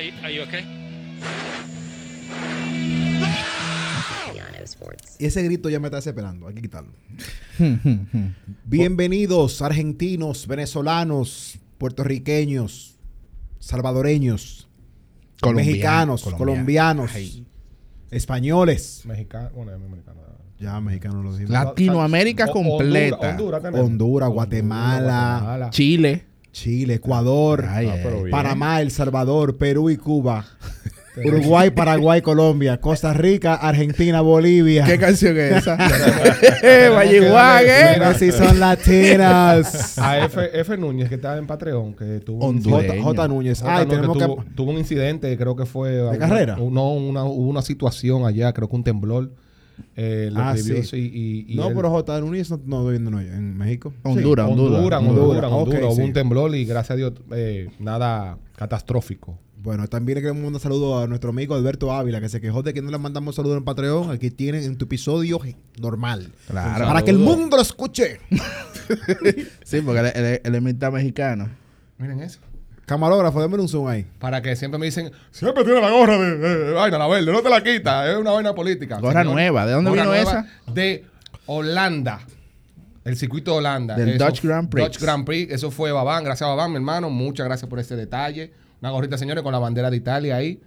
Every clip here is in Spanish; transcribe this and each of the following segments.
Are, you- are you okay? Ese grito ya me está desesperando. Hay que quitarlo. Bienvenidos, argentinos, venezolanos, puertorriqueños, salvadoreños, Colombiano, mexicanos, colombiano. colombianos, Ay. españoles. Mexicano, bueno, es mexicano. Ya, mexicanos lo decimos. Latinoamérica O- completa. Honduras, Honduras. Honduras, Guatemala, Guatemala. Chile. Chile, Ecuador, Ay, Ah, bien. Panamá, El Salvador, Perú y Cuba. Uruguay, Paraguay, Colombia, Costa Rica, Argentina, Bolivia. ¿Qué canción es esa? Vallejuan, Pero ¿eh? si son latinas. A F, F Núñez, que está en Patreon, que tuvo un. J, J. Núñez. J. Ay, Núñez, tenemos tuvo, que. tuvo un incidente, creo que fue. ¿De carrera? No, una, hubo una situación allá, creo que un temblor. Eh, lo Ah, sí. y, y No, él- pero J. Núñez no, no viviendo en, en México. Honduras, Sí, Honduras. Honduras, Honduras. Honduras. Hubo sí. un temblor y gracias a Dios, eh, nada catastrófico. Bueno, también le queremos mandar saludos a nuestro amigo Alberto Ávila, que se quejó de que no le mandamos saludos en Patreon. Aquí tienen en tu episodio normal. Claro. Para que el mundo lo escuche. Sí, porque él, él- él es mitad mexicano. Miren eso. Camarógrafo, démosle un zoom ahí. Para que siempre me dicen, siempre tiene la gorra de, de- de vaina, la verde, no te la quita, es una vaina política. Gorra nueva, ¿de dónde gorra vino nueva esa? De Holanda. El circuito de Holanda. Del Eso- Dutch Grand Prix. Dutch Grand Prix. Eso fue Babán. Gracias a Babán, mi hermano. Muchas gracias por este detalle. Una gorrita, señores, con la bandera de Italia ahí.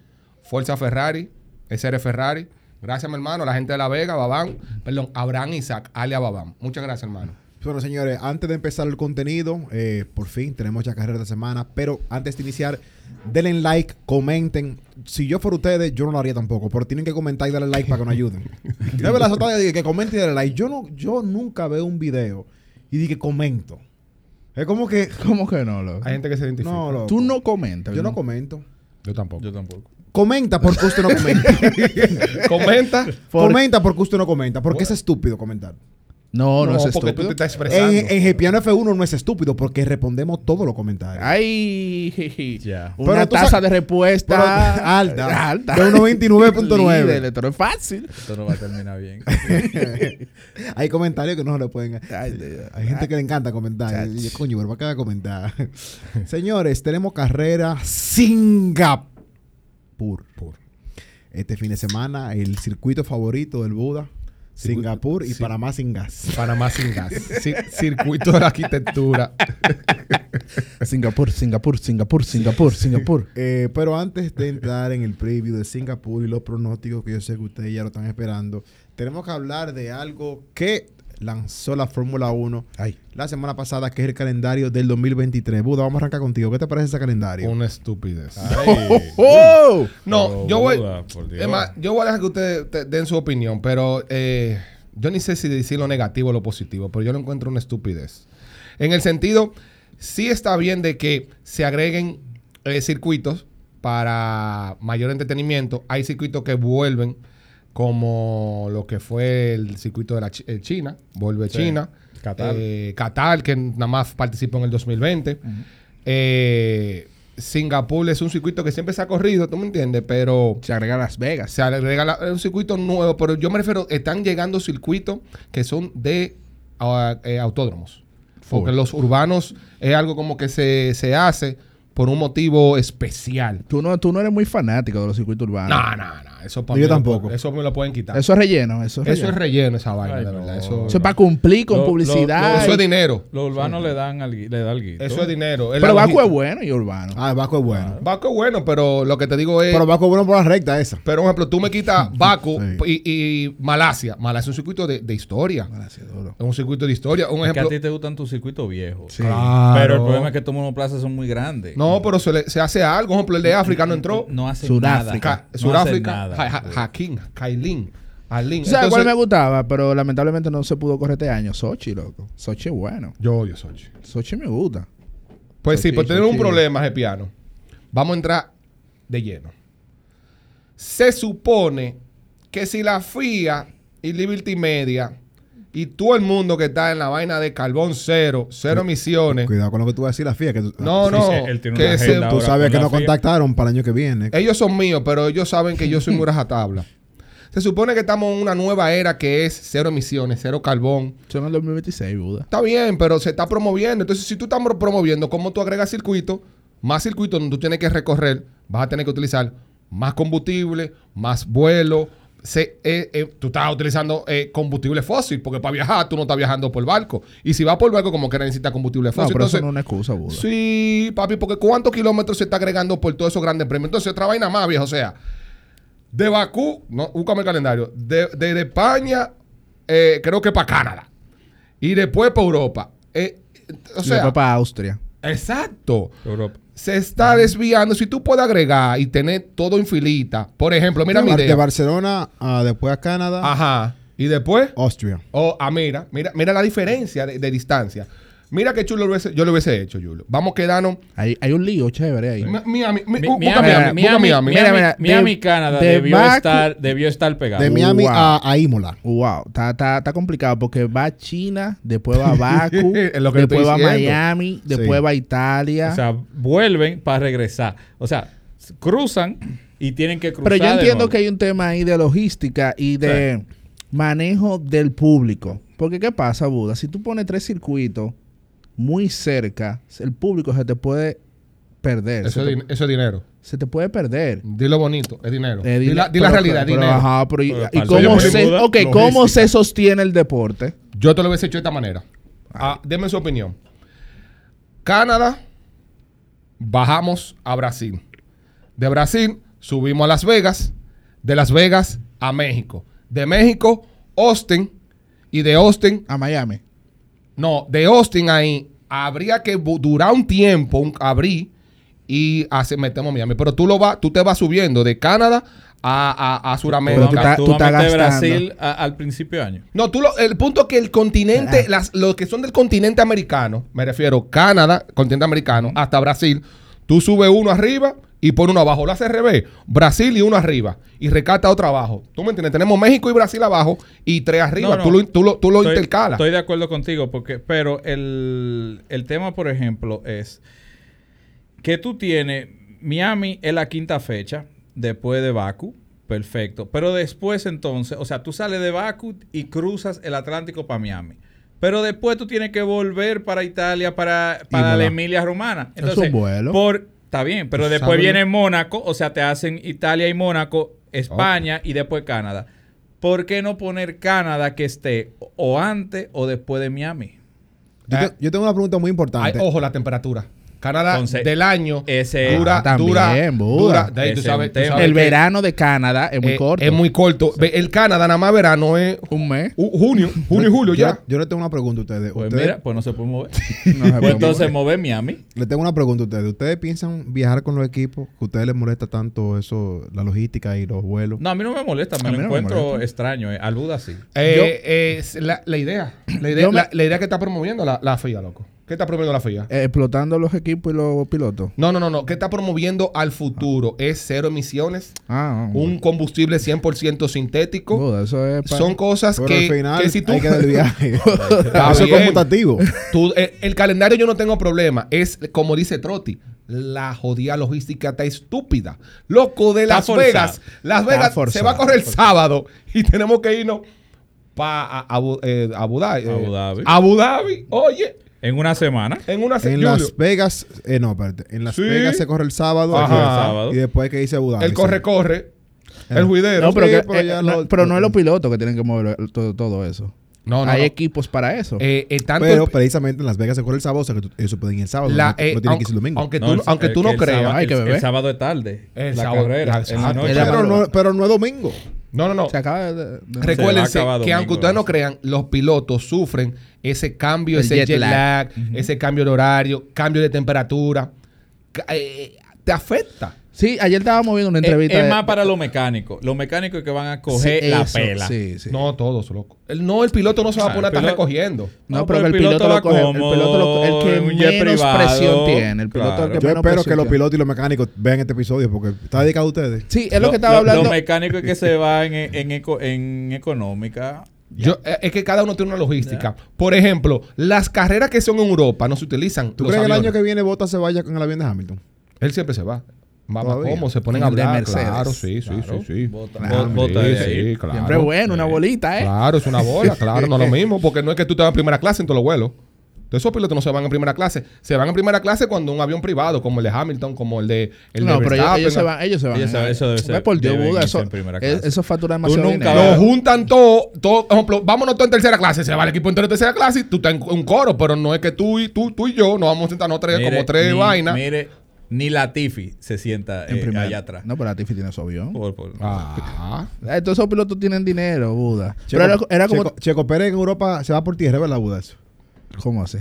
Fuerza Ferrari. SR Ferrari. Gracias, mi hermano. La gente de La Vega, Babán. Perdón, Abraham Isaac, alia Babán. Muchas gracias, hermano. Bueno, señores, antes de empezar el contenido, eh, por fin tenemos ya carrera de semana. Pero antes de iniciar, denle like, comenten. Si yo fuera ustedes, yo no lo haría tampoco. Pero tienen que comentar y darle like para que nos ayuden. De verdad, que comenten y darle like. Yo, no, yo nunca veo un video y dije comento. Es como que. ¿Cómo que no, loco? Hay gente que se identifica. No, loco. Tú no comentas. Yo no comento. Yo tampoco. Yo tampoco. Comenta porque usted no comenta. Comenta. comenta porque usted no comenta. Porque es estúpido comentar. No, no, es porque estúpido. tú te estás expresando. En, en Gepiano F1 no es estúpido porque respondemos todos los comentarios. Ay. Una Pero tasa sa- de respuesta Pero alta. alta. De 1.29.9. Líder, Esto no es fácil. Esto no va a terminar bien. Hay comentarios que no se le pueden. Ay. Hay gente que le encanta comentar. Y coño, pero ¿para qué va a comentar? Señores, tenemos carrera Singapur. Este fin de semana, el circuito favorito del Buda. Singapur y sí. Panamá sin gas. Panamá sin gas. Ci- circuito de la arquitectura. Singapur, Singapur, Singapur, Singapur, Singapur. Eh, pero antes de entrar en el preview de Singapur y los pronósticos que yo sé que ustedes ya lo están esperando, tenemos que hablar de algo que lanzó la Fórmula 1 Ay. la semana pasada, que es el calendario del 2023. Buda, vamos a arrancar contigo. ¿Qué te parece ese calendario? Una estupidez. ¡Oh! No, Pero, yo voy. Buda, por Dios. Es más, yo voy a dejar que ustedes te- den su opinión, pero eh, yo ni sé si decir lo negativo o lo positivo, pero yo lo encuentro una estupidez. En el sentido, sí está bien de que se agreguen eh, circuitos para mayor entretenimiento. Hay circuitos que vuelven, como lo que fue el circuito de la eh, China, vuelve Sí. China. Qatar. Eh, Qatar, que nada más participó en el 2020. Eh, Singapur es un circuito que siempre se ha corrido, ¿tú me entiendes? Pero Se agrega Las Vegas. se agrega la- un circuito nuevo, pero yo me refiero, están llegando circuitos que son de ah, eh, autódromos. Porque los urbanos es algo como que se, se hace por un motivo especial. Tú no, tú no eres muy fanático de los circuitos urbanos. No, no, no. Eso para Yo mí tampoco. Eso me lo pueden quitar. Eso es relleno. Eso es Eso relleno. es relleno, esa vaina, Ay, de no. verdad. Eso, Eso es para cumplir con Lo- lo- publicidad. eso es dinero. Los urbanos le dan algo, le da algo. Eso es dinero. Es Pero Baco es logística. bueno y urbano. Ah, el Baco es bueno. Baco es bueno, pero lo que te digo es. Pero Baco es bueno por la recta esa. Pero, por ejemplo, tú me quitas Baco Sí. y, y Malasia. Malasia es un circuito de, de historia. Gracias, duro. Es un circuito de historia. Un Es que a ejemplo. ti te gustan tus circuitos viejos. Sí. Claro. Pero el problema es que estos monoplazas son muy grandes. No, pero se, le- se hace algo. Por ejemplo, el de África no entró. No hace Sudáfrica. nada. Ca- No Sudáfrica, hace nada. Ja- Hakim, Kailin, Alin. ¿Tú ¿Sabes cuál me gustaba? Pero lamentablemente no se pudo correr este año. Sochi, loco. Sochi es bueno. Yo odio Sochi. Sochi me gusta. Pues sí, Sochi, pues tenemos un Sochi. problema, piano. Vamos a entrar de lleno. Se supone que si la FIA y Liberty Media y todo el mundo que está en la vaina de carbón cero, cero emisiones, Cuidado con lo que tú vas a decir, la FIA. Que tú, no, Sí, no, sí, él tiene que se- tú sabes con que nos contactaron para el año que viene. ellos son míos, pero ellos saben que yo soy muy rajatabla. Se supone que estamos en una nueva era que es cero emisiones, cero carbón. Son en el 2026, Buda. Está bien, pero se está promoviendo. Entonces, si tú estás promoviendo, ¿cómo tú agregas circuito? Más circuitos donde tú tienes que recorrer, vas a tener que utilizar más combustible, más vuelo. Se- eh, eh, tú estás utilizando eh, combustible fósil, porque para viajar tú no estás viajando por barco. Y si vas por barco, como que necesitas combustible No, fósil. pero Entonces, eso no es una excusa, Buda. Sí, papi, porque ¿cuántos kilómetros se está agregando por todos esos grandes premios? Entonces, otra vaina más, viejo. O sea, de Bakú, no, búscame el calendario, de, de- de España, eh, creo que para Canadá. Y después para Europa. Eh, o Y sea, después para Austria. exacto. Europa. Se está desviando. Si tú puedes agregar y tener todo en filita, por ejemplo, mira mi de idea. Barcelona a después a Canadá, Ajá. Y después, Austria. Oh, ah, mira, mira, mira la diferencia de, de distancia. Mira que chulo lo hubiese- yo lo hubiese hecho, Julio. Vamos a quedarnos. Hay, hay un lío chévere ahí. Mi- Miami, mi- Mi- Miami, Miami, Miami. Canadá de debió, Baku- estar, debió estar pegado. De Miami Wow. a, a Imola. Wow, está, está, está complicado porque va China, después va Baku, que te después va diciendo. Miami, después Sí. va Italia. O sea, vuelven para regresar. O sea, cruzan y tienen que cruzar. Pero yo entiendo que hay un tema ahí de logística y de manejo del público. Porque ¿qué pasa, Buda? Si tú pones tres circuitos muy cerca, el público se te puede perder. Eso, es te, din- eso es dinero. se te puede perder. Dilo bonito, es dinero. Eh, di la, di la pero- realidad, pero, dinero. ajá, pero y cómo se, Buda, ok, ¿cómo se sostiene el deporte? Yo te lo hubiese hecho de esta manera. Ah, deme su opinión. Canadá, bajamos a Brasil. De Brasil, subimos a Las Vegas. De Las Vegas a México. De México, Austin. Y de Austin A Miami. No, de Austin ahí habría que durar un tiempo, un, abrir y hace, metemos Miami. Pero tú lo vas, tú te vas subiendo de Canadá a, a, a Tú Sudamérica. vas tú vas. Brasil a- al principio de año. No, tú lo, el punto es que el continente, las, los que son del continente americano, me refiero Canadá, continente americano, hasta Brasil, tú subes uno arriba y pones uno abajo. Lo haces al revés. Brasil y uno arriba. Y recata otro abajo. ¿Tú me entiendes? Tenemos México y Brasil abajo y tres arriba. No, no. Tú lo, tú lo, tú lo Estoy- intercalas. Estoy de acuerdo contigo, porque, pero el, el tema, por ejemplo, es que tú tienes Miami es la quinta fecha después de Baku. Perfecto. Pero después entonces, o sea, tú sales de Baku y cruzas el Atlántico para Miami. Pero después tú tienes que volver para Italia, para, para la Emilia Romana. Es un Entonces, vuelo. Por, está bien, pero Pues, después viene Mónaco, o sea, te hacen Italia y Mónaco, España y después Canadá. ¿Por qué no poner Canadá que esté o antes o después de Miami? Yo, te- yo tengo una pregunta muy Ay, importante. ojo, la temperatura. Canadá Entonces, del año ese- dura, Ah, también, dura, dura. de ahí tú Ese es sabes- un tú tema. sabes El que, verano de Canadá es muy eh, corto. Es muy corto. El Canadá nada más verano es un mes. ju- junio, junio y julio yo, ya. yo le tengo una pregunta a ustedes. Pues Ustedes- mira, pues no se puede mover. No se pues puede entonces mover. mover Miami. Le tengo una pregunta a ustedes. ¿Ustedes piensan viajar con los equipos? ¿Que a ustedes les molesta tanto eso, la logística y los vuelos? No, a mí no me molesta, me A lo me encuentro molesta. extraño. eh. Al Buda sí. Eh, eh, es la, la idea. La idea, me- la idea que está promoviendo la, la FIA, loco. ¿Qué está promoviendo la FIA? Explotando los equipos y los pilotos. No, no, no, no. ¿Qué está promoviendo al futuro? Es cero emisiones, Ah, un combustible 100% sintético. Buda, eso es pa- Son cosas Pero que, al final que si tú... hay que dar el viaje. Está eso es. Tú, eh, el calendario yo no tengo problema. Es como dice Trotti. La jodida logística está estúpida. Loco de Está Las forzado. Vegas. Las Vegas se va a correr el sábado y tenemos que irnos para Abu, eh, Abu Dhabi. Abu Dhabi. Abu Dhabi. Oye, En una semana. en una se- En Julio, Las Vegas, eh, no, espérate. En Las Sí. Vegas se corre el sábado. Ajá. El sábado. Y después que Abu Dhabi, El sí. corre, corre. Eh. El juidero. No, pero, Sí, que- pero eh, ya no, lo- pero no es los pilotos que tienen que mover todo, todo eso. No, no, Hay no. equipos para eso. Eh, eh, tanto Pero precisamente en Las Vegas se corre el sábado, o sea que tú- ellos pueden ir el sábado. la- no, eh, no tienen que irse el domingo. aunque tú, aunque no creas. sábado- Hay que el- beber. El sábado de tarde. El la sábado- carrera. la- en la exacto. noche. Era- pero, no, pero no es domingo. No, no, no. Se acaba de... de- de- Recuérdense Se que aunque ustedes no crean, los pilotos sufren ese cambio, El ese jet jet, lag. lag, ese cambio de horario, cambio de temperatura. ca- eh, te afecta. Sí, ayer estábamos viendo una Es, entrevista. es más para los mecánicos. Los mecánicos que van a coger Sí, la eso, pela. Sí, sí. No, todos, loco. El, no, el piloto no se va a Ah, poner a estar recogiendo. No, No, pero pero el el piloto, piloto lo va coge. El cómodo, piloto lo- el que menos privado. presión tiene. El piloto el que Yo menos espero presión que los pilotos y los mecánicos vean este episodio porque está dedicado a ustedes. Sí, es lo Lo- que estaba lo- hablando. Los mecánicos que se van en, en eco- en económica. Yo, eh, es que cada uno tiene una logística. Por ejemplo, las carreras que son en Europa no se utilizan. ¿Tú crees que el año que viene Bota se vaya con el avión de Hamilton? Él siempre se va. Mamá. ¿cómo? Se ponen En a de hablar. Mercedes. Claro, sí, sí, Claro. sí, sí. Bota- Claro, bo- bota sí, sí, claro. Siempre bueno, una bolita, ¿eh? Claro, es una bola, claro, no es lo mismo, porque no es que tú te vas en primera clase en todos los vuelos. Entonces, esos pilotos no se van en primera clase. Se van en primera clase cuando un avión privado, como el de Hamilton, como el de el no, de pero ellos, ellos se van. Ellos se van. Ellos se van, eso debe ser- por Dios, Buda, eso, es- clase. eso factura demasiado nunca dinero. Lo juntan todo, todo, por ejemplo, vámonos todos en tercera clase, se va el equipo entero en tercera clase y tú estás en un coro, pero no es que tú y tú, tú y yo nos vamos a sentarnos tres, Mire, como tres vainas. Mire, ni Latifi se sienta En eh, primera. allá atrás. No, pero Latifi tiene su avión. Por- por- Ah, Todos esos pilotos tienen dinero, Buda. Checo, pero era, era como. Checo, Checo Pérez en Europa se va por tierra, ¿verdad, Buda? Eso? ¿Cómo así?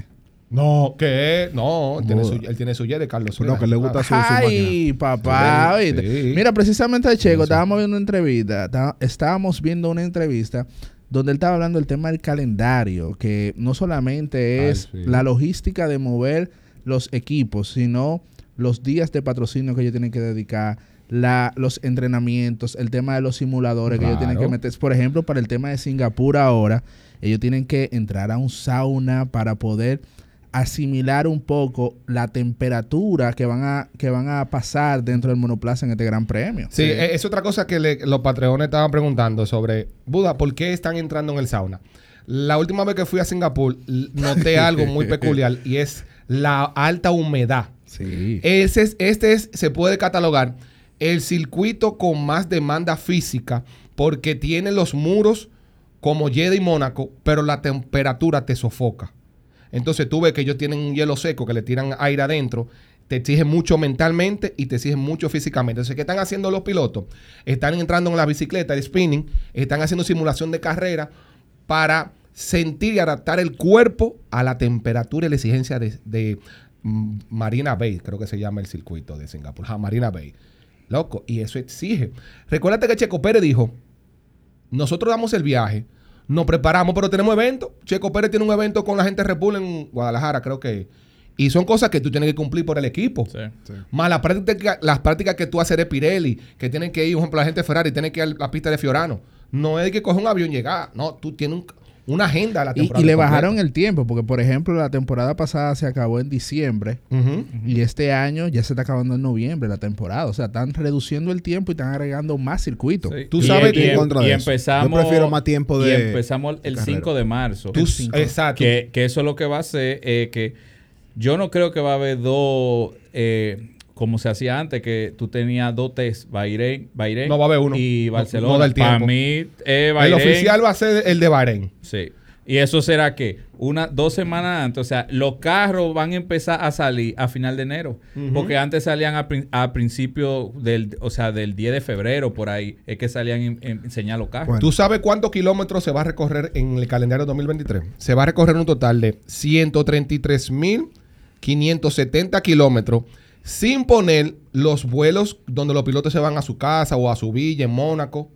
no, ¿qué? No, él tiene, su, él tiene su jet de Carlos. No, que le gusta su. Ay, papá. Sí. Mira, precisamente de Checo, estábamos viendo una entrevista. está- Estábamos viendo una entrevista donde él estaba hablando del tema del calendario, que no solamente Ay, es sí. la logística de mover los equipos, sino los días de patrocinio que ellos tienen que dedicar, la, los entrenamientos, el tema de los simuladores que ellos tienen que meter. Por ejemplo, para el tema de Singapur ahora, ellos tienen que entrar a un sauna para poder asimilar un poco la temperatura que van a que van a pasar dentro del monoplaza en este gran premio. Sí, es otra cosa que le- los patreones estaban preguntando sobre, Buda, ¿por qué están entrando en el sauna? La última vez que fui a Singapur, noté algo muy peculiar y es la alta humedad. Ese es, este es, se puede catalogar el circuito con más demanda física porque tiene los muros como Jeddah y Mónaco, pero la temperatura te sofoca. Entonces tú ves que ellos tienen un hielo seco que le tiran aire adentro, te exigen mucho mentalmente y te exigen mucho físicamente. Entonces, ¿qué están haciendo los pilotos? Están entrando en la bicicleta, el spinning, están haciendo simulación de carrera para sentir y adaptar el cuerpo a la temperatura y la exigencia de, Marina Bay, creo que se llama el circuito de Singapur. Ja, Marina Bay. Loco, y eso exige. Recuérdate que Checo Pérez dijo, nosotros damos el viaje, nos preparamos, pero tenemos evento. Checo Pérez tiene un evento con la gente de Red Bull en Guadalajara, creo que. Y son cosas que tú tienes que cumplir por el equipo. Sí. Más las prácticas, las prácticas que tú haces de Pirelli, que tienen que ir, por ejemplo, la gente de Ferrari tiene que ir a la pista de Fiorano. No es que coger un avión y llegar. No, tú tienes un- una agenda a la Y, temporada. y le completa. bajaron el tiempo, porque por ejemplo la temporada pasada se acabó en diciembre y este año ya se está acabando en noviembre la temporada. O sea, están reduciendo el tiempo y están agregando más circuitos. Sí. Tú Y- sabes y, que- en contra y de eso. empezamos. Yo prefiero más tiempo de- Y empezamos el carrera. 5 de marzo. Tú- exacto. Que, que eso lo que va a hacer es que yo no creo que va a haber dos, eh, como se hacía antes, que tú tenías dos test, Bahrein, Bahrein No va a haber uno. y Barcelona. no Para mí, eh, El oficial va a ser el de Bahrein. Sí. Y eso será que una, dos semanas antes, o sea, los carros van a empezar a salir a final de enero. Porque antes salían a, a principio del, o sea, del 10 de febrero, por ahí, es que salían en, en enseñar los carros. Bueno. ¿Tú sabes cuántos kilómetros se va a recorrer en el calendario 2023? Se va a recorrer un total de 133.570 kilómetros sin poner los vuelos donde los pilotos se van a su casa o a su villa en Mónaco.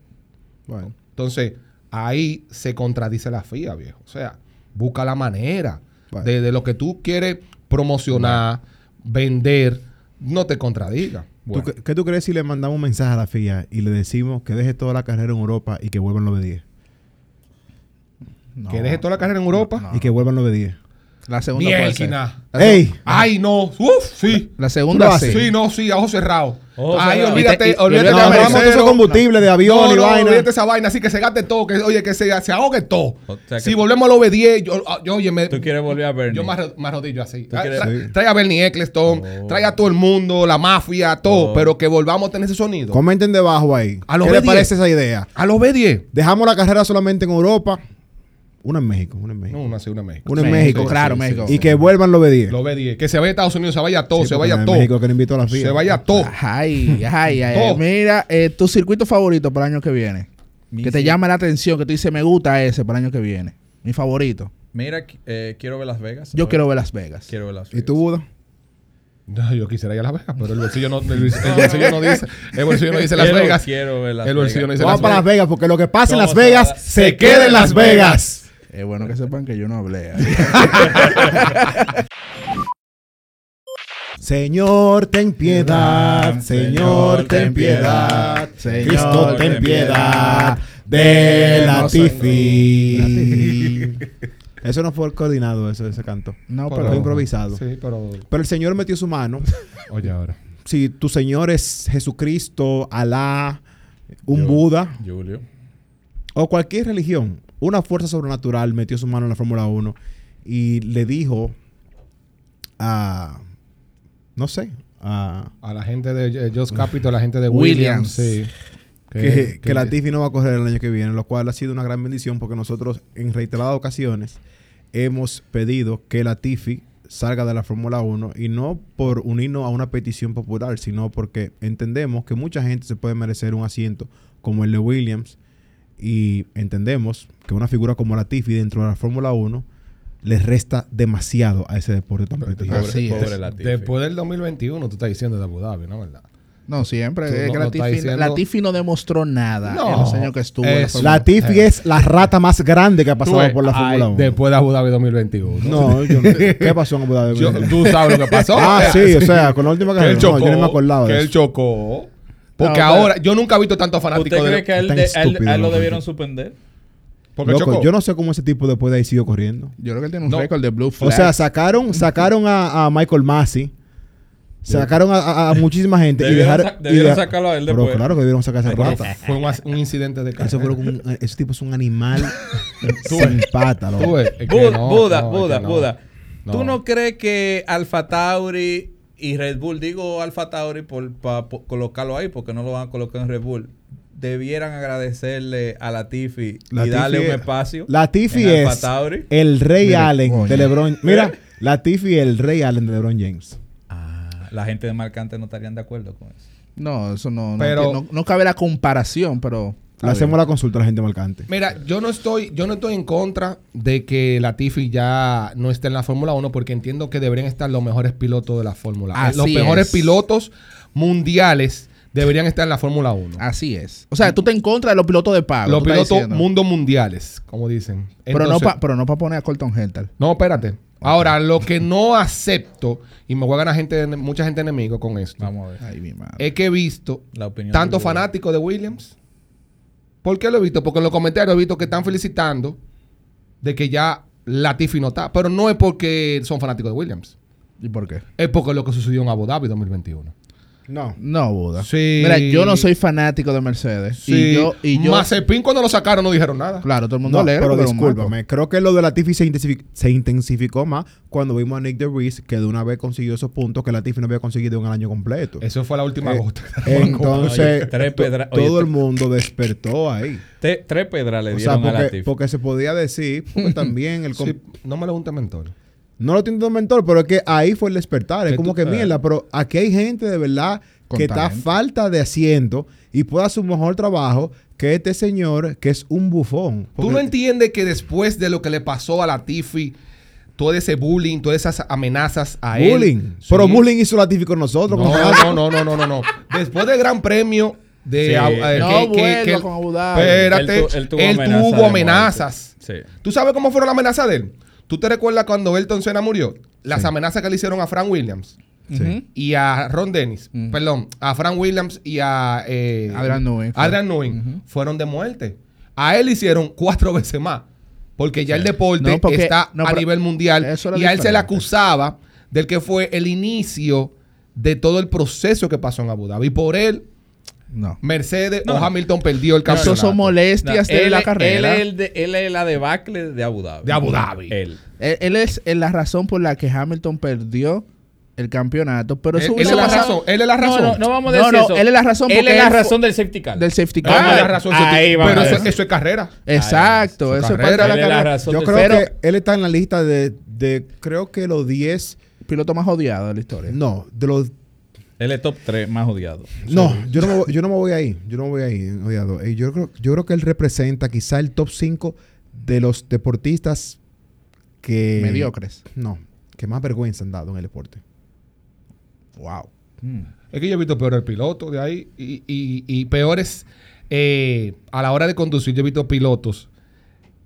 Bueno. Entonces, ahí se contradice la FIA, viejo. O sea, busca la manera Bueno. de, de lo que tú quieres promocionar, vender, no te contradiga. ¿Tú Bueno. qué, qué tú crees si le mandamos un mensaje a la FIA y le decimos que deje toda la carrera en Europa y que vuelvan los B10? No, que deje toda la carrera en Europa. no. Y que vuelvan los B10. La segunda puede ser. Mielquina. La seg- ¡Ey! Ay, no. Uf, sí. La segunda lo sí. Sí, no, sí, a ojos cerrados. Ojos Ay, cerrados. olvídate, Y te- y- y olvídate. olvídate No, de Mercedes. esos combustibles de avión No, y no, vaina. olvídate esa vaina, así que se gaste todo, que oye, que se, se ahogue todo. O sea si volvemos a los B10, yo, yo oye, me, Tú quieres volver a ver. yo me arro- me arrodillo así. ¿Tú Ah, quieres- tra- Sí. Trae a Bernie Eccleston, Oh. trae a todo el mundo, la mafia, todo, Oh. pero que volvamos a tener ese sonido. Comenten debajo ahí. A los ¿Qué les B10. parece esa idea? A los B10. Dejamos la carrera solamente en Europa. Una en México, una en México. No, una sí, una en México. Una en México, México. claro, Sí, México. sí. Y que vuelvan los B10. Los B10. Que se vaya a Estados Unidos, se vaya todo, Sí, se vaya todo. México que no invitó a la. Se vaya todo. Ay, ay, ay. Mira, eh, tu circuito favorito para el año que viene. Mi que te llame la atención, que tú dices, me gusta ese para el año que viene. Mi favorito. Mira, eh, quiero ver Las Vegas. Yo quiero ver Las Vegas. Quiero ver Las ¿Y Vegas. tú, Buda? No, yo quisiera ir a Las Vegas, pero el bolsillo no, el, el bolsillo no dice. El bolsillo no dice Las Quiero- Vegas. quiero ver Las el bolsillo no Vegas. dice Vamos Las para Las Vegas. Porque lo que pasa en Las Vegas se queda en Las Vegas. Es bueno que sepan que yo no hablé. Señor, ten piedad, Señor, ten piedad, Señor, Cristo, ten piedad de la No sé. Tifi. Eso no fue coordinado, eso, ese canto. No, Fue pero improvisado. Sí, pero. Pero el Señor metió su mano. Oye, ahora. Si tu Señor es Jesucristo, Alá, un Yo- Buda Julio. o cualquier religión, una fuerza sobrenatural metió su mano en la Fórmula 1 y le dijo a, no sé, a, A la gente de eh, Just Capital, a la gente de Williams. Williams. sí. que, que la Tiffy no va a correr el año que viene, lo cual ha sido una gran bendición porque nosotros en reiteradas ocasiones hemos pedido que la Tiffy salga de la Fórmula 1 y no por unirnos a una petición popular, sino porque entendemos que mucha gente se puede merecer un asiento como el de Williams y entendemos que una figura como la Tiffy dentro de la Fórmula 1 les resta demasiado a ese deporte tan prestigioso. Pobre, Así es. pobre Latifi. Después del 2021, tú estás diciendo de Abu Dhabi, ¿no? ¿Verdad? No, siempre. Es no- que no la, estás Tifi, diciendo- no demostró nada No. en los años que estuvo. en la Eso. Fórmula La Tiffy es la rata más grande que ha pasado por la Fórmula 1. Después de Abu Dhabi 2021. No, yo no- ¿qué pasó en Abu Dhabi? Yo- tú sabes lo que pasó. Ah, sí, o sea, con la última que carrera. él chocó. No, yo no me acordaba que de él eso. chocó. Porque No, ahora, yo nunca he visto tantos fanáticos ¿Usted de cree que a él, de- a él- a él lo debieron suspender? Porque Loco, chocó. yo no sé cómo ese tipo después de ahí siguió corriendo. Yo creo que él tiene un No. récord de Blue O Flag. sea, sacaron, sacaron a, a Michael Massey, sacaron a, a- a muchísima gente y Debieron dejaron. sa- y debieron deja- sacarlo a él Pero después. claro que debieron sacar a esa rata. Fue un, incidente de carrera. Eso fue un- ese tipo es un animal sin pata, Buda, no, Buda, Buda. ¿Tú no crees que Alfa Tauri y Red Bull, digo Alfa Tauri por, para colocarlo ahí, porque no lo van a colocar en Red Bull, debieran agradecerle a Latifi y darle un es- espacio? Latifi en Alfa es Tauri? el Rey Mira, Allen de LeBron. Mira, Latifi es el Rey Allen de LeBron James. Ah, la gente de Marcante no estarían de acuerdo con eso. no, eso no, no, Pero- no, no cabe la comparación, pero. Le hacemos la consulta a la gente marcante. Mira, yo no estoy, yo no estoy en contra de que Latifi ya no esté en la Fórmula 1 porque entiendo que deberían estar los mejores pilotos de la Fórmula. Eh, Así los mejores es. pilotos mundiales deberían estar en la Fórmula 1. Así es. O sea, tú te en contra de los pilotos de pago. los pilotos diciendo. mundo mundiales, como dicen. Pero, no pero para poner a Colton Herta. No, espérate. Ahora, lo que no acepto, y me voy a ganar gente, mucha gente enemigo con esto, Vamos a ver. Ay, mi madre. es que he visto La opinión tantos fanáticos de Williams. ¿Por qué lo he visto? Porque en los comentarios he visto que están felicitando de que ya Latifi no está. Pero no es porque son fanáticos de Williams. ¿Y por qué? Es porque lo que sucedió en Abu Dhabi 2021. No. No, Buda. Sí. Mira, yo no soy fanático de Mercedes. Sí. Y yo, y yo Mazepin cuando lo sacaron no dijeron nada. claro, todo el mundo No, alegre. pero un discúlpame. Creo que lo de Latifi se, se intensificó más cuando vimos a Nick DeVries que de una vez consiguió esos puntos que Latifi no había conseguido en el año completo. Eso fue la última Eh, gota. Entonces, Oye, tres to- pedra- oye, todo el mundo despertó ahí. Te- tres pedras le O sea, dieron a porque, Latifi. porque se podía decir, porque también el... Sí, no me lo gusta mentor. No lo tiene todo mentor, pero es que ahí fue el despertar. Es Que como tú- que mierda, pero aquí hay gente de verdad que está a falta de asiento y puede hacer un mejor trabajo que este señor que es un bufón. ¿Tú no entiendes que después de lo que le pasó a Latifi, todo ese bullying, todas esas amenazas a él? Bullying. Sí. Pero bullying hizo Latifi con nosotros. No, no, no, no, no, no, no. Después del Gran Premio de eh, No que- que- vuelva que- con Abu Dhabi. Espérate, Él él, tu- él tuvo amenazas. ¿Tú sabes cómo fueron las amenazas de él? ¿Tú te recuerdas cuando Elton Senna murió? Las amenazas que le hicieron a Frank Williams y a Ron Dennis, perdón, a Frank Williams y a eh, Adrian Newey. Adrian Newey, fueron de muerte. A él hicieron cuatro veces más. Porque ya el deporte No, porque- está no, a nivel mundial y a él se le acusaba del que fue el inicio de todo el proceso que pasó en Abu Dhabi. Y por él, No. Mercedes No. o Hamilton perdió el Eso campeonato. son molestias No, de él, la carrera. Él es, el de- él es la debacle de Abu Dhabi. De Abu Dhabi. Él. Él, él es la razón por la que Hamilton perdió el campeonato. Pero eso él es la razón. Él es la razón. No, no, no vamos a No, decir no, eso. él es la razón Él es la razón del safety car. del safety Ah, car. es la razón. Ahí Pero eso, eso es carrera. Exacto, eso su es parte de carrera. la carrera. Yo creo Pero- que él está en la lista de, de creo que los 10, Piloto más odiado de la historia. no, de los Él es top 3 más odiado. No, yo no, me, voy- yo no me voy ahí. Yo no me voy ahí, odiado. Eh, Yo creo, yo creo que él representa quizá el top 5 de los deportistas que... Mediocres. No, que más vergüenza han dado en el deporte. Wow. Es que yo he visto peores pilotos de ahí y, y- y peores eh, a la hora de conducir. Yo he visto pilotos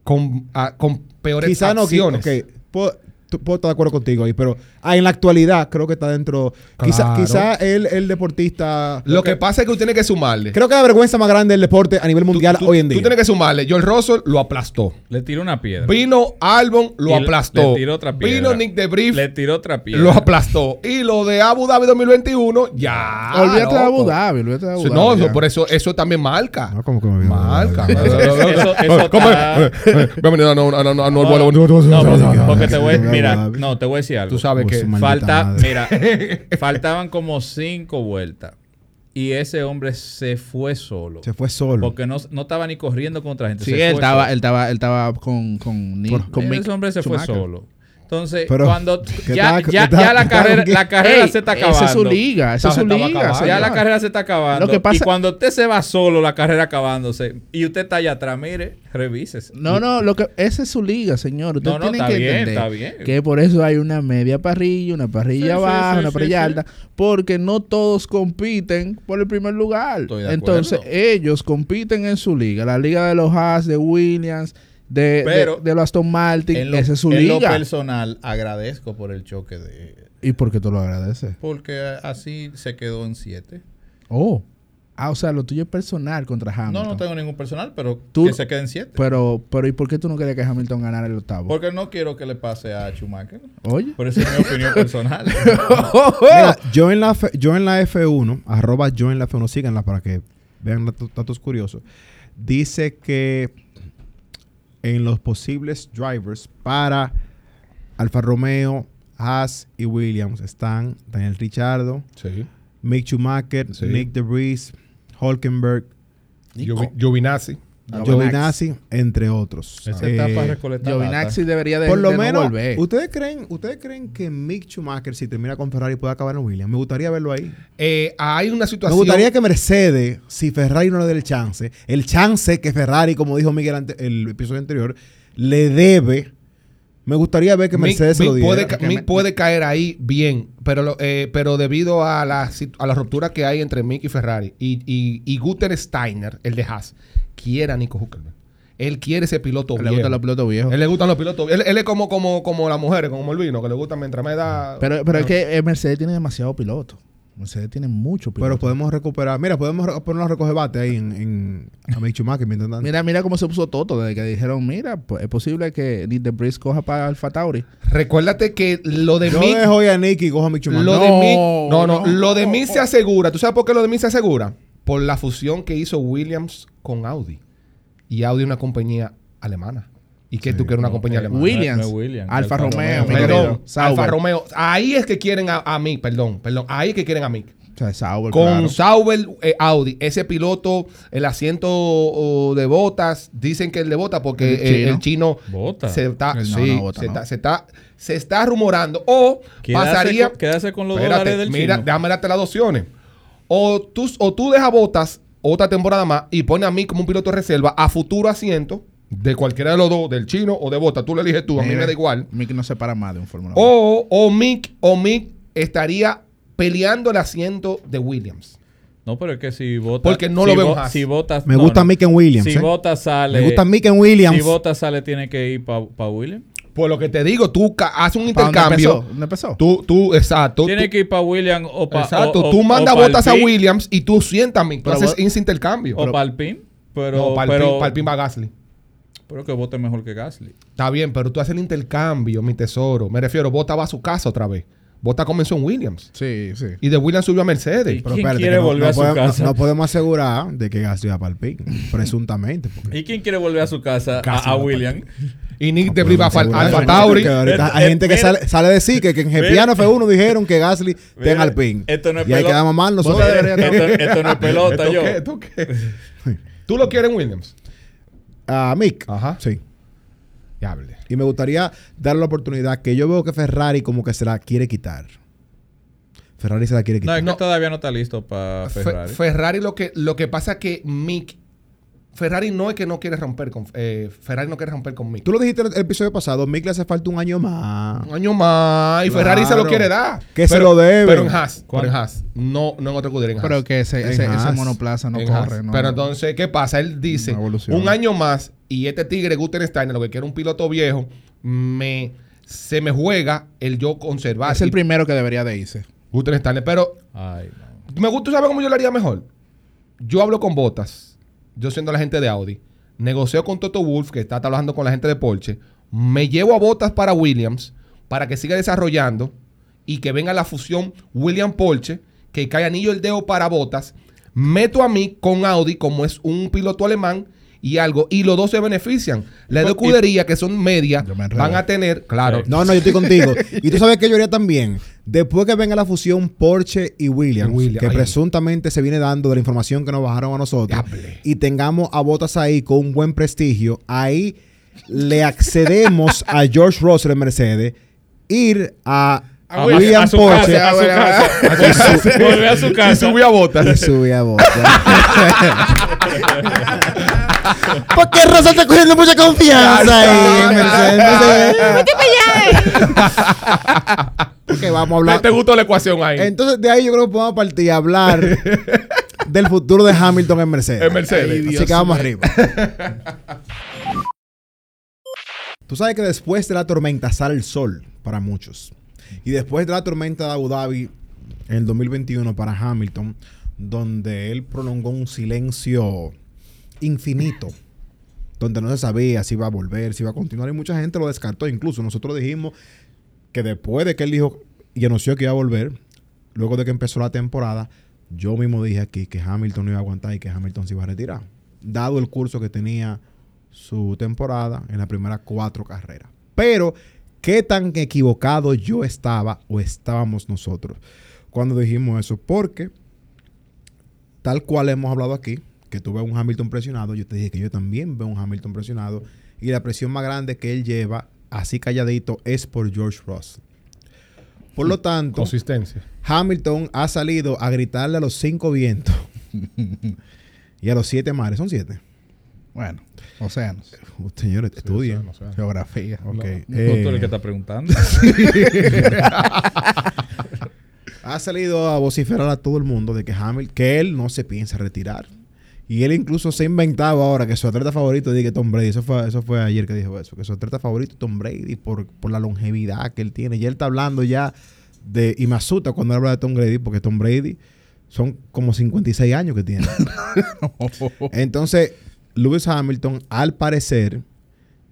con, con peores Quizá no, qui- acciones. ok, puedo, tú- puedo estar de acuerdo contigo ahí, pero ah, en la actualidad creo que está dentro. Quizá, Claro. quizá el, el deportista. Lo que pasa es que tú tienes que sumarle. Creo que la vergüenza más grande del deporte a nivel mundial Tú- hoy en Tú día. tienes que sumarle. George Russell lo aplastó. Le tiró una piedra. Vino Albon, lo Y aplastó. Le tiró otra piedra. Vino Nick de Brief, Le tiró otra piedra. lo aplastó. Y lo de Abu Dhabi 2021, ya. olvídate de. Abu Dhabi, olvídate de Abu Dhabi. No, por eso, eso también marca. No, como que me. Marca. Eso- eso no, a no, no, No, no, porque, porque te voy, No, mira, no, no, te voy a decir algo. Tú sabes que Falta, madre. mira, faltaban como cinco vueltas y ese hombre se fue solo. Se fue solo. Porque no, no estaba ni corriendo contra gente. Sí, se él fue estaba, él estaba, él estaba con, con, Por- con Mick Ese hombre se fue solo. Entonces, Pero, cuando ¿qué ya, ya, ya la carrera, la carrera Ey, se está acabando. Esa es su liga, esa es su liga. Ya la carrera se está acabando. Lo que pasa- y cuando usted se va solo, la carrera acabándose, y usted está allá atrás, mire, revísese. No, no, lo que esa es su liga, señor. Usted No, no, tiene está que bien, entender está bien. que por eso hay una media parrilla, una parrilla Sí, baja, sí, una parrilla alta, porque no todos compiten por el primer lugar. Estoy de Entonces, ellos compiten en su liga, la liga de los Haas, de Williams, de, Pero, de, de los Aston Martin, lo, esa es su en lo liga. personal, agradezco por el choque de... ¿Y por qué tú lo agradeces? Porque así se quedó en siete. Oh. Ah, o sea, lo tuyo es personal contra Hamilton. No, no tengo ningún personal, pero Tú- que se quede en siete. Pero, pero ¿y por qué tú no querías que Hamilton ganara el octavo? Porque no quiero que le pase a Schumacher. Oye. Por eso es mi opinión personal. Mira, yo en la F- yo en la F1, arroba yo en la F1, síganla para que vean datos curiosos. Dice que en los posibles drivers para Alfa Romeo, Haas y Williams están Daniel Richardo, Sí. Mick Schumacher, Sí. Nick DeVries, Hulkenberg, Giovi- Giovinazzi. Giovinazzi, entre otros. Esa Eh, etapa recolectada. Giovinazzi debería de, por lo de no menos, volver. ¿ustedes creen, ¿ustedes creen que Mick Schumacher, si termina con Ferrari, puede acabar en Williams? Me gustaría verlo ahí. Eh, hay una Me situación. gustaría que Mercedes, si Ferrari no le dé el chance, el chance que Ferrari, como dijo Miguel ante- el episodio anterior, le debe. Me gustaría ver que Mick- Mercedes se lo diera. puede, Mick puede caer ahí bien, pero, lo- eh, pero debido a la, a la ruptura que hay entre Mick y Ferrari y, y, y Guter Steiner, el de Haas, quiere a Nico Huckelberg. Él quiere ese piloto Le viejo. gustan los pilotos viejos. Él le gustan los pilotos. Él, él es como, como, como las mujeres, como el vino, que le gustan mientras me da. Pero, pero es que eh, Mercedes tiene demasiado piloto. Mercedes tiene mucho piloto. Pero podemos recuperar. Mira, podemos re- ponerlo a recoger bate ahí en, en a tanto. Mira, mira cómo se puso Toto desde que dijeron, mira, pues es posible que Nick de Breeze coja para Alfa Tauri. Recuérdate que lo de Yo Mick. dejo hoy a Nick y cojo a. Lo No. de. No, no, no. Lo de Mick se asegura. ¿Tú sabes por qué lo de Mick se asegura? Por la fusión que hizo Williams con Audi. Y Audi es una compañía alemana. ¿Y qué tú quieres una compañía eh, alemana? Williams, no es Williams, Alfa Alfa Romeo, Perdón. Alfa Romeo. Ahí es que quieren a, a Mick, perdón, perdón. Ahí es que quieren a Mick. O sea, Sauber, Con claro. Sauber eh, Audi, ese piloto, el asiento oh, de botas, dicen que el de botas porque El chino. el chino Bottas. se está, no, sí, se, está, se, está, se está rumorando o Quédase pasaría. con- quédase con los Espérate, dólares del mira, chino. déjame darte las dos opciones. O tú, o tú dejas botas otra temporada más y pones a mí como un piloto de reserva a futuro asiento de cualquiera de los dos, del chino o de botas. Tú le eliges tú, a mí me da igual. Mick no se para más de un Fórmula 1. O, o Mick, o Mick estaría peleando el asiento de Williams. No, pero es que si Botas... Porque no si lo veo Haas. Si Botas... Me no, gusta no. Mick en Williams. Si ¿eh? Sale... Me gusta Mick en Williams. Si Botas sale, tiene que ir para Williams. Pues lo que te digo, tú ca- haces un ¿Para dónde intercambio. empezó? ¿Dónde empezó? Tú, tú, exacto. Tiene tú- que ir para Williams o para... exacto. tú mandas botas a Williams y tú sientas. Tú haces ese intercambio. O para Alpine. Pero... no, para pero, el pin va Gasly. pero que vote mejor que Gasly. Está bien, pero tú haces el intercambio, mi tesoro. Me refiero, Bota va a su casa otra vez. Bota comenzó en Williams. Sí, sí. Y de Williams subió a Mercedes. ¿Y Pero quién espérate, quiere no- volver no a su podemos- casa? No podemos asegurar de que Gasly va para el pick. presuntamente. porque- ¿Y quién quiere volver a su casa? Casi A, a Williams. Y Nick de Briva Alfa Tauri. hay gente que sale, sale a decir que, que en. Gepiano F1 dijeron que Gasly está en Mira, Alpine. esto no es y ahí pelota. quedamos mal nosotros. esto, esto no es pelota, ¿Esto yo. ¿Tú lo quieres en Williams? A Mick. Ajá. Sí. Diable. Y me gustaría darle la oportunidad que yo veo que Ferrari como que se la quiere quitar. Ferrari se la quiere No, quitar. es que todavía no está listo para Fe- Ferrari. Ferrari lo que, lo que pasa que Mick Ferrari no es que no quiere romper con eh, Ferrari no quiere romper con Mick. Tú lo dijiste en el episodio pasado, Mick le hace falta un año más. Un año más y Ferrari se lo quiere dar. Que se lo deben. Pero en Haas, pero en Haas, no, no en otro en Haas. Pero que ese, ese, monoplaza no En corre. No. Pero entonces, ¿qué pasa? Él dice, un año más y este tigre Steiner, lo que quiere un piloto viejo, me, se me juega el yo conservar. es el primero que debería de irse. Steiner, pero Ay, no. me gusta, ¿tú sabes cómo yo lo haría mejor? Yo hablo con Botas, yo siendo la gente de Audi, negocio con Toto Wolf, que está trabajando con la gente de Porsche, me llevo a Botas para Williams, para que siga desarrollando y que venga la fusión William-Porsche, que cae anillo el dedo para Botas, meto a mí con Audi como es un piloto alemán y algo, y los dos se benefician. Las dos escuderías que son medias van a tener, claro, Sí. No, no, yo estoy contigo. y tú sabes que yo haría también. Después que venga la fusión Porsche y Williams, que ay. presuntamente se viene dando de la información que nos bajaron a nosotros, Diable. y tengamos a Botas ahí con un buen prestigio, ahí le accedemos a George Russell en Mercedes, ir a, A- William a Porsche casa, a su casa. Volver a su y subí a Botas. y sube a Botas. Porque Russell está cogiendo mucha confianza ahí vamos a ¿No hablar. te gustó la ecuación ahí? Entonces, de ahí yo creo que podemos partir a hablar del futuro de Hamilton en Mercedes. En Mercedes. Así que vamos arriba. Tú sabes que después de la tormenta sale el sol para muchos. Y después de la tormenta de Abu Dhabi en el 2021 para Hamilton, donde él prolongó un silencio infinito, donde no se sabía si iba a volver, si iba a continuar, y mucha gente lo descartó. Incluso nosotros dijimos que después de que él dijo y anunció que iba a volver, luego de que empezó la temporada, yo mismo dije aquí que Hamilton no iba a aguantar y que Hamilton se iba a retirar, dado el curso que tenía su temporada en las primeras cuatro carreras. Pero, ¿qué tan equivocado yo estaba o estábamos nosotros cuando dijimos eso? Porque, tal cual hemos hablado aquí, que tú ves un Hamilton presionado, yo te dije que yo también veo un Hamilton presionado y la presión más grande que él lleva, así calladito, es por George Russell. Por lo tanto, Consistencia. Hamilton ha salido a gritarle a los cinco vientos y a los siete mares. ¿Son siete? Bueno, océanos, Uh, Señores, estudien. no sé. geografía. Ok. Eh, tú eres el que está preguntando. ha salido a vociferar a todo el mundo de que Hamilton, que él no se piensa retirar. Y él incluso se ha inventado ahora que su atleta favorito diga Tom Brady. Eso fue, eso fue ayer que dijo eso. Que su atleta favorito es Tom Brady por, por la longevidad que él tiene. Y él está hablando ya de... Y me asusta cuando habla de Tom Brady porque Tom Brady son como 56 años que tiene. Entonces, Lewis Hamilton, al parecer,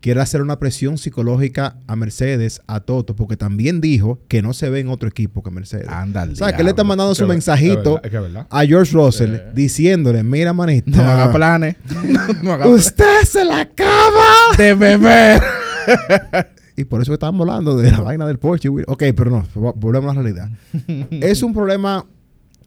quiere hacer una presión psicológica a Mercedes, a Toto, porque también dijo que no se ve en otro equipo que Mercedes. Anda al o sea, que le está mandando su que- mensajito que a George Russell diciéndole, mira, manito, No haga planes. no haga usted se la acaba. de beber. Y por eso estamos hablando de la vaina del Porsche. Ok, pero no, vo- volvemos a la realidad. es un problema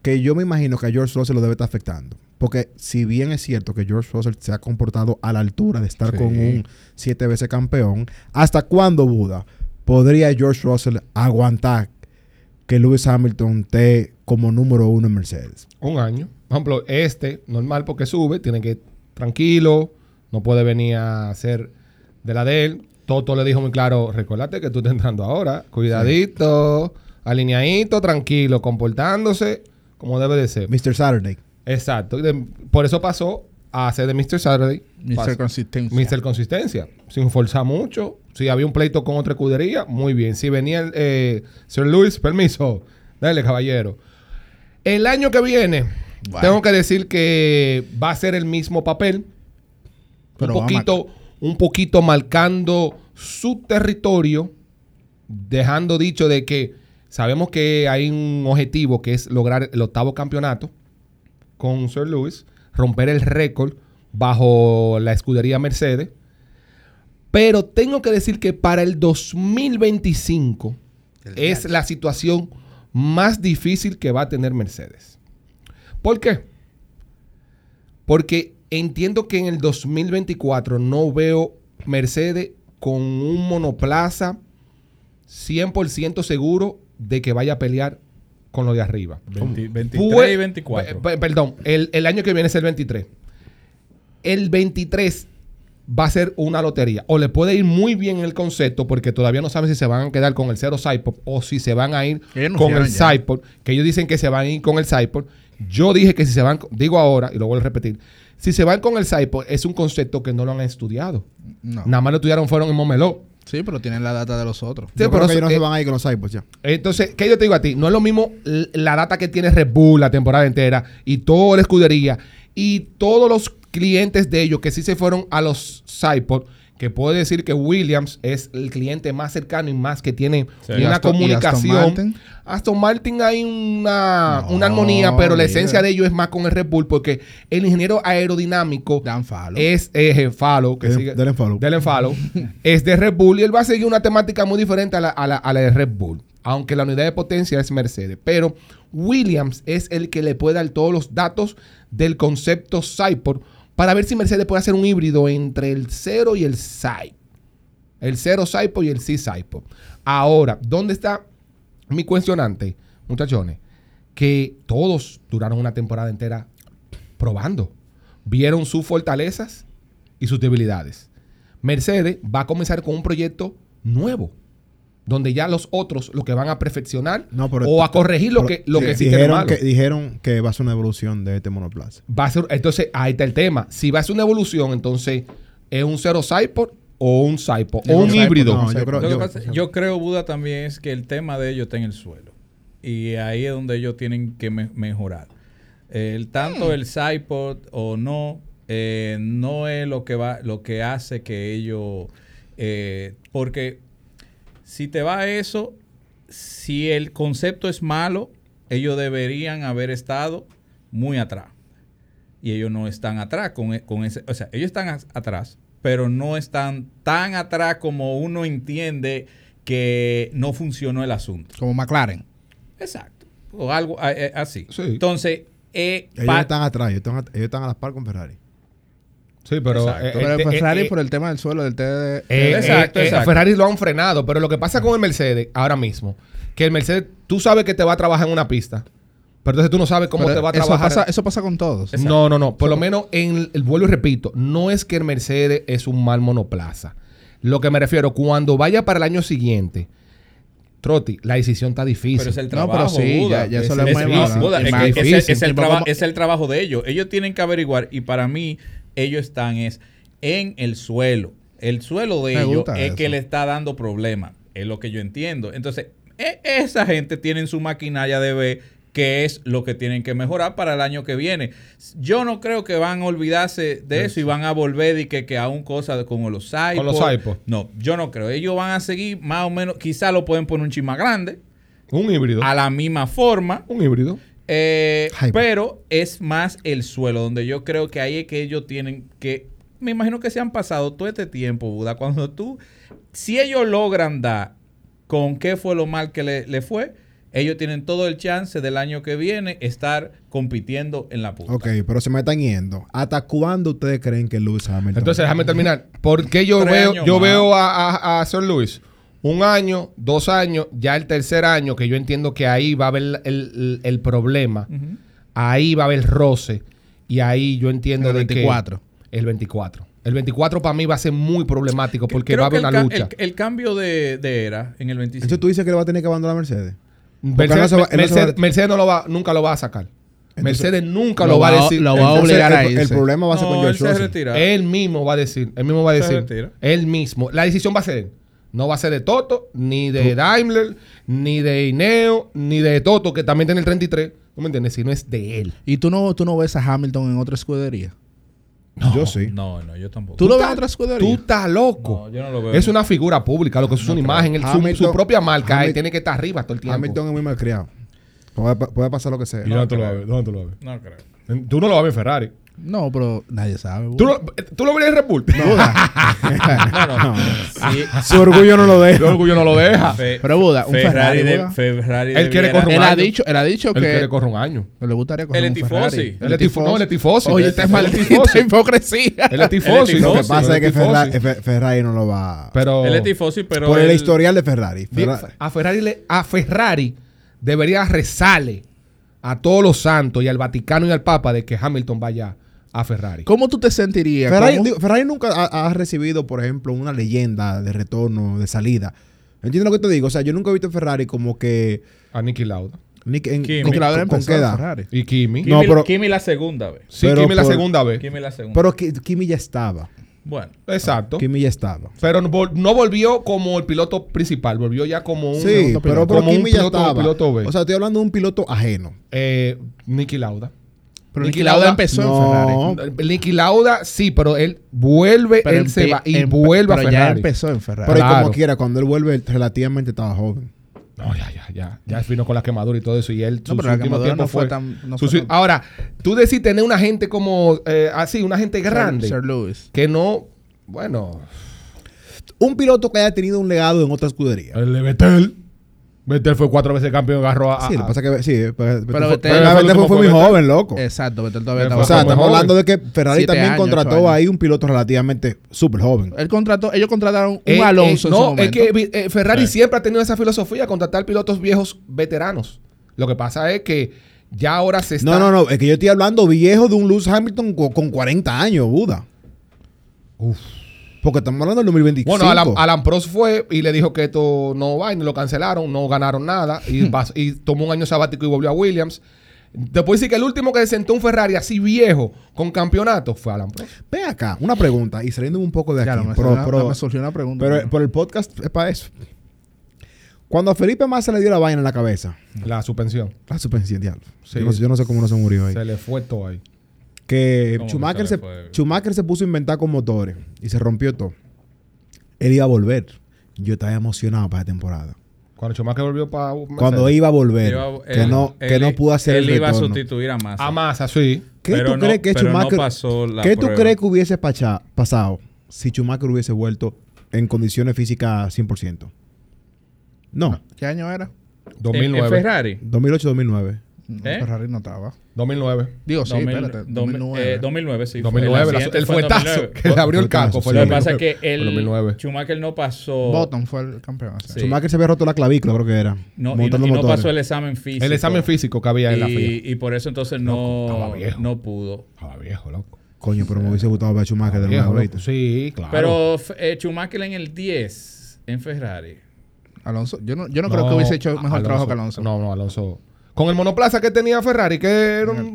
que yo me imagino que a George Russell lo debe estar afectando. Porque si bien es cierto que George Russell se ha comportado a la altura de estar Sí. con un siete veces campeón, ¿hasta cuándo, Buda, podría George Russell aguantar que Lewis Hamilton esté como número uno en Mercedes? Un año. Por ejemplo, este, normal porque sube, tiene que tranquilo, no puede venir a hacer de la de él. Toto le dijo muy claro, recordate que tú estás entrando ahora, cuidadito, alineadito, tranquilo, comportándose como debe de ser. Mr. Saturday. Exacto. De- por eso pasó a ser de Mr. Saturday. Mr. Pasó- Consistencia. Mr. Consistencia. Sin forzar mucho. Si había un pleito con otra escudería, muy bien. Si venía el eh, Sir Luis, permiso. Dale, caballero. El año que viene, tengo que decir que va a ser el mismo papel. Pero un poquito, un poquito marcando su territorio, dejando dicho de que sabemos que hay un objetivo que es lograr el octavo campeonato con Sir Lewis, romper el récord bajo la escudería Mercedes. Pero tengo que decir que para el 2025 es la situación más difícil que va a tener Mercedes. ¿Por qué? Porque entiendo que en el 2024 no veo Mercedes con un monoplaza 100% seguro de que vaya a pelear con lo de arriba. 20 23 Pue- y 24. pe- pe- perdón, el, el año que viene es el 23. el 23 va a ser una lotería. O le puede ir muy bien el concepto porque todavía no saben si se van a quedar con el cero Cypop o si se van a ir con el. Cypop. Que ellos dicen que se van a ir con el Cypop. Yo dije que si se van, digo ahora y lo vuelvo a repetir, si se van con el Cypop es un concepto que no lo han estudiado. No. Nada más lo estudiaron fueron en Momeló. Sí, pero tienen la data de los otros. Sí, Yo pero creo que ellos no eh, se van a ir con los iPods ya. Entonces, ¿qué yo te digo a ti? No es lo mismo la data que tiene Red Bull la temporada entera y toda la escudería y todos los clientes de ellos que sí se fueron a los Cypod, que puede decir que Williams es el cliente más cercano y más que tiene Sí. una ¿Y Aston- comunicación. Martin? Aston Martin hay una, No, una armonía, pero la mira. esencia de ellos es más con el Red Bull porque el ingeniero aerodinámico Dan Falo. es eh, Falo, que Delen- sigue- Delen Follow, es de Red Bull y él va a seguir una temática muy diferente a la, a la- a la de Red Bull, aunque la unidad de potencia es Mercedes. Pero Williams es el que le puede dar todos los datos del concepto Cyport para ver si Mercedes puede hacer un híbrido entre el 0 y el Cyport. El 0 Cyport y el C Cyport. Ahora, ¿dónde está mi cuestionante, muchachones? Que todos duraron una temporada entera probando. Vieron sus fortalezas y sus debilidades. Mercedes va a comenzar con un proyecto nuevo. Donde ya los otros lo que van a perfeccionar No, pero- o a corregir lo pero que, lo sí, que sí dijeron malo. que, dijeron que va a ser una evolución de este monoplaza. Va a ser, entonces, ahí está el tema. Si va a ser una evolución, entonces, ¿es un cero Cyport o un Cyport? O un Cyport híbrido. no, yo creo- Lo que yo- pasa- yo creo, Buda, también es que el tema de ellos está en el suelo. Y ahí es donde ellos tienen que me- mejorar. El, tanto el Cypod o no, eh, no es lo que va, lo que hace que ellos. eh, porque si te va eso, si el concepto es malo, ellos deberían haber estado muy atrás. Y ellos no están atrás con, e- con ese. O sea, ellos están atrás, pero no están tan atrás como uno entiende que no funcionó el asunto. Como McLaren. Exacto. O algo a- eh, así. Sí. Entonces, eh, Ellos están atrás, ellos están, ellos están a las par con Ferrari. Sí, pero. Eh, Pero eh, eh, Ferrari eh, por el tema del suelo, del TD. Eh, Exacto, exacto. Ferrari lo han frenado, pero lo que pasa con el Mercedes ahora mismo, que el Mercedes, tú sabes que te va a trabajar en una pista, pero entonces tú no sabes cómo Pero te va a eso trabajar. Pasa, eso pasa con todos. No, no, no. Por lo menos en el, el vuelo y repito, no es que el Mercedes es un mal monoplaza. Lo que me refiero, cuando vaya para el año siguiente, Trotti, la decisión está difícil. Pero es el No, trabajo. pero sí, Buda. ya- ya eso Es- lo es- no, Es es más que ese- difícil. es el trabajo de ellos. Ellos tienen que averiguar y para mí ellos están es en el suelo. El suelo de Me ellos es eso. que le está dando problemas. Es lo que yo entiendo. Entonces, e- esa gente tiene en su maquinaria de ver qué es lo que tienen que mejorar para el año que viene. Yo no creo que van a olvidarse de eso y van a volver y que, que a un cosa como los Saipos. Con los Saipos. No, yo no creo. Ellos van a seguir más o menos, quizá lo pueden poner un chin más grande, un híbrido. a la misma forma. Un híbrido. Eh, pero es más el suelo, donde yo creo que ahí es que ellos tienen que. Me imagino que se han pasado todo este tiempo, Buda. Cuando tú. Si ellos logran dar con qué fue lo mal que le, le fue, ellos tienen todo el chance del año que viene estar compitiendo en la punta. Ok, pero se me están yendo. ¿Hasta cuándo ustedes creen que Lewis Hamilton? Entonces, déjame terminar. Porque yo Tres veo, yo más. veo a, a, a Sir Luis un año, dos años, ya el tercer año, que yo entiendo que ahí va a haber el, el- el problema. Ahí va a haber roce. Y ahí yo entiendo El de que- 24. el 24. El 24 para mí va a ser muy problemático porque Creo va a haber una lucha. El, el cambio de, de era en el 25. Entonces tú dices que le va a tener que abandonar a Mercedes. Mercedes, no va- él Mercedes- va- Mercedes no lo va, nunca lo va a sacar. Entonces- Mercedes nunca Lo lo, va a decir. lo va a obligar a el, el problema va a ser con no, él George retira. Él mismo va a decir. Él mismo va a decir. Él mismo. La decisión va a ser él. No va a ser de Toto, ni de Daimler, ni de Ineo, ni de Toto, que también tiene el 33. ¿No me entiendes? Si no es de él. ¿Y tú no, tú no ves a Hamilton en otra escudería? Yo sí. No, no, yo tampoco. ¿Tú lo ves en otra escudería? Tú estás loco. No, yo no lo veo. Es una figura pública, lo que es una imagen. él- su- su, Hamilton- propia marca él Hamil- tiene que estar arriba todo el tiempo. Hamilton es muy malcriado. Puede, puede pasar lo que sea. ¿Y dónde tú lo tú ver? No creo. Tú no lo vas a ver en Ferrari. No, pero nadie sabe. ¿Tú lo, tú lo verías en Red Bull? No, no. Sí, Su orgullo no lo El deja. orgullo no lo deja. Fe- Pero Buda, un Ferrari, de-. Ferrari Él quiere correr un él ha año. dicho, él ha dicho Él que quiere correr un año. le gustaría correr El un. Ferrari. Él es tifo- no, él es tifosi. Oye, Él esta es maldita tifosi. hipocresía. Él es tifosi. Él es Lo que pasa es que él. Ferrari, Fe- Ferrari no lo va. Pero Él es tifosi, pero. por el él- historial de Ferrari- a Ferrari, le- a Ferrari debería rezarle a todos los santos y al Vaticano y al Papa de que Hamilton vaya a Ferrari. ¿Cómo tú te sentirías? Ferrari, ¿Cómo- digo, Ferrari nunca ha, ha recibido, por ejemplo, una leyenda de retorno, de salida. ¿Entiendes lo que te digo? O sea, yo nunca he visto a Ferrari como que... A Nicky Lauda. Nick, en, Kimi. con, qué edad? Ferrari. Y Kimi. No, Kimi, pero- Kimi la segunda vez. Sí, pero Kimi la segunda vez. Kimi la segunda. Pero Ki- Kimi ya estaba. bueno, Exacto. Kimi ya estaba. Pero no, vol- no volvió como el piloto principal, volvió ya como un Sí, pero, piloto. pero como un Kimi ya piloto, estaba. piloto B. O sea, estoy hablando de un piloto ajeno. eh, Nicky Lauda. Pero Niki Niki Lauda Lauda- empezó No. en Ferrari. Nicky Lauda, sí, pero él vuelve, Pero él se va y vuelve a pero ya Ferrari. empezó en Ferrari. Pero y Claro. como quiera, cuando él vuelve, él relativamente estaba joven. No, ya, ya, ya. Ya vino con la quemadura y todo eso. Y él, No, pero la quemadura no fue tan- no su- fue su- tan- Ahora, tú decís tener una gente como eh, así, una gente grande. Sir Lewis. que no. Bueno. Un piloto que haya tenido un legado en otra escudería. El de Vettel. Vettel fue cuatro veces campeón, agarró a. sí, lo que pasa es que sí, pero, pero, Pero fue, Vettel- pero fue muy joven, loco. Exacto, Vettel todavía estaba O sea, estamos joven. hablando de que Ferrari Siete también años, contrató ahí un piloto relativamente súper joven. Él contrató, ellos contrataron un Eh, Alonso eh, en su no, es que eh, Ferrari Sí. siempre ha tenido esa filosofía, contratar pilotos viejos veteranos. Lo que pasa es que ya ahora se está. No, no, no. Es que yo estoy hablando viejo de un Lewis Hamilton co- con, 40 años, Buda. Porque estamos hablando del 2025. Bueno, Alan, Alan Prost fue y le dijo que esto no va y lo cancelaron, no ganaron nada y, pas- y tomó un año sabático y volvió a Williams. Después sí que el último que se sentó un Ferrari así viejo con campeonato fue Alan Prost. Ve acá, una pregunta. Y saliendo un poco de Ya, aquí. no, me, pero, una- pero- me surgió una pregunta. pero- pero el podcast es para eso. Cuando a Felipe Massa le dio la vaina en la cabeza, La suspensión. la suspensión, diablo. Sí. Yo, no, sé- yo no sé cómo no se murió ahí. Se le fue todo ahí. Que ¿Cómo que Schumacher se? Schumacher se puso a inventar con motores y se rompió todo. Él iba a volver. Yo estaba emocionado para la temporada. Cuando Schumacher volvió para Cuando iba a volver, iba- que él- no, que él- no pudo hacer Él el iba a sustituir a Massa. A Massa, sí. ¿Qué Pero tú no- crees que no Schumacher pasó la ¿Qué tú crees que hubiese pacha- pasado si Schumacher hubiese vuelto en condiciones físicas 100%? No, ¿Qué año era? En- 2009. En Ferrari. 2008-2009. No, ¿Eh? Ferrari no estaba. 2009. Digo, sí, 2000, espérate. dos- 2009. eh, 2009, sí. fue. 2009. El la- accidente el fue en fuetazo 2009. que le abrió el casco fue Sí. Lo el que pasa es 2009. que Fue el 2009. el Schumacher no pasó. Button fue el campeón. sí. Schumacher se había roto la clavícula, creo que era. No, y, no, y no motores. pasó el examen físico. El examen físico que había en la FIA. y, por eso entonces Loco, no, estaba viejo. no pudo. Estaba viejo, loco. Coño, pero me hubiese gustado ver a Schumacher de nuevo. ¿viste? Sí, claro. Pero eh, Schumacher en el 10 en Ferrari. Alonso, yo no, yo no, creo que hubiese hecho mejor Alonso- trabajo que Alonso. No, no, Alonso. Con el monoplaza que tenía Ferrari, que era un.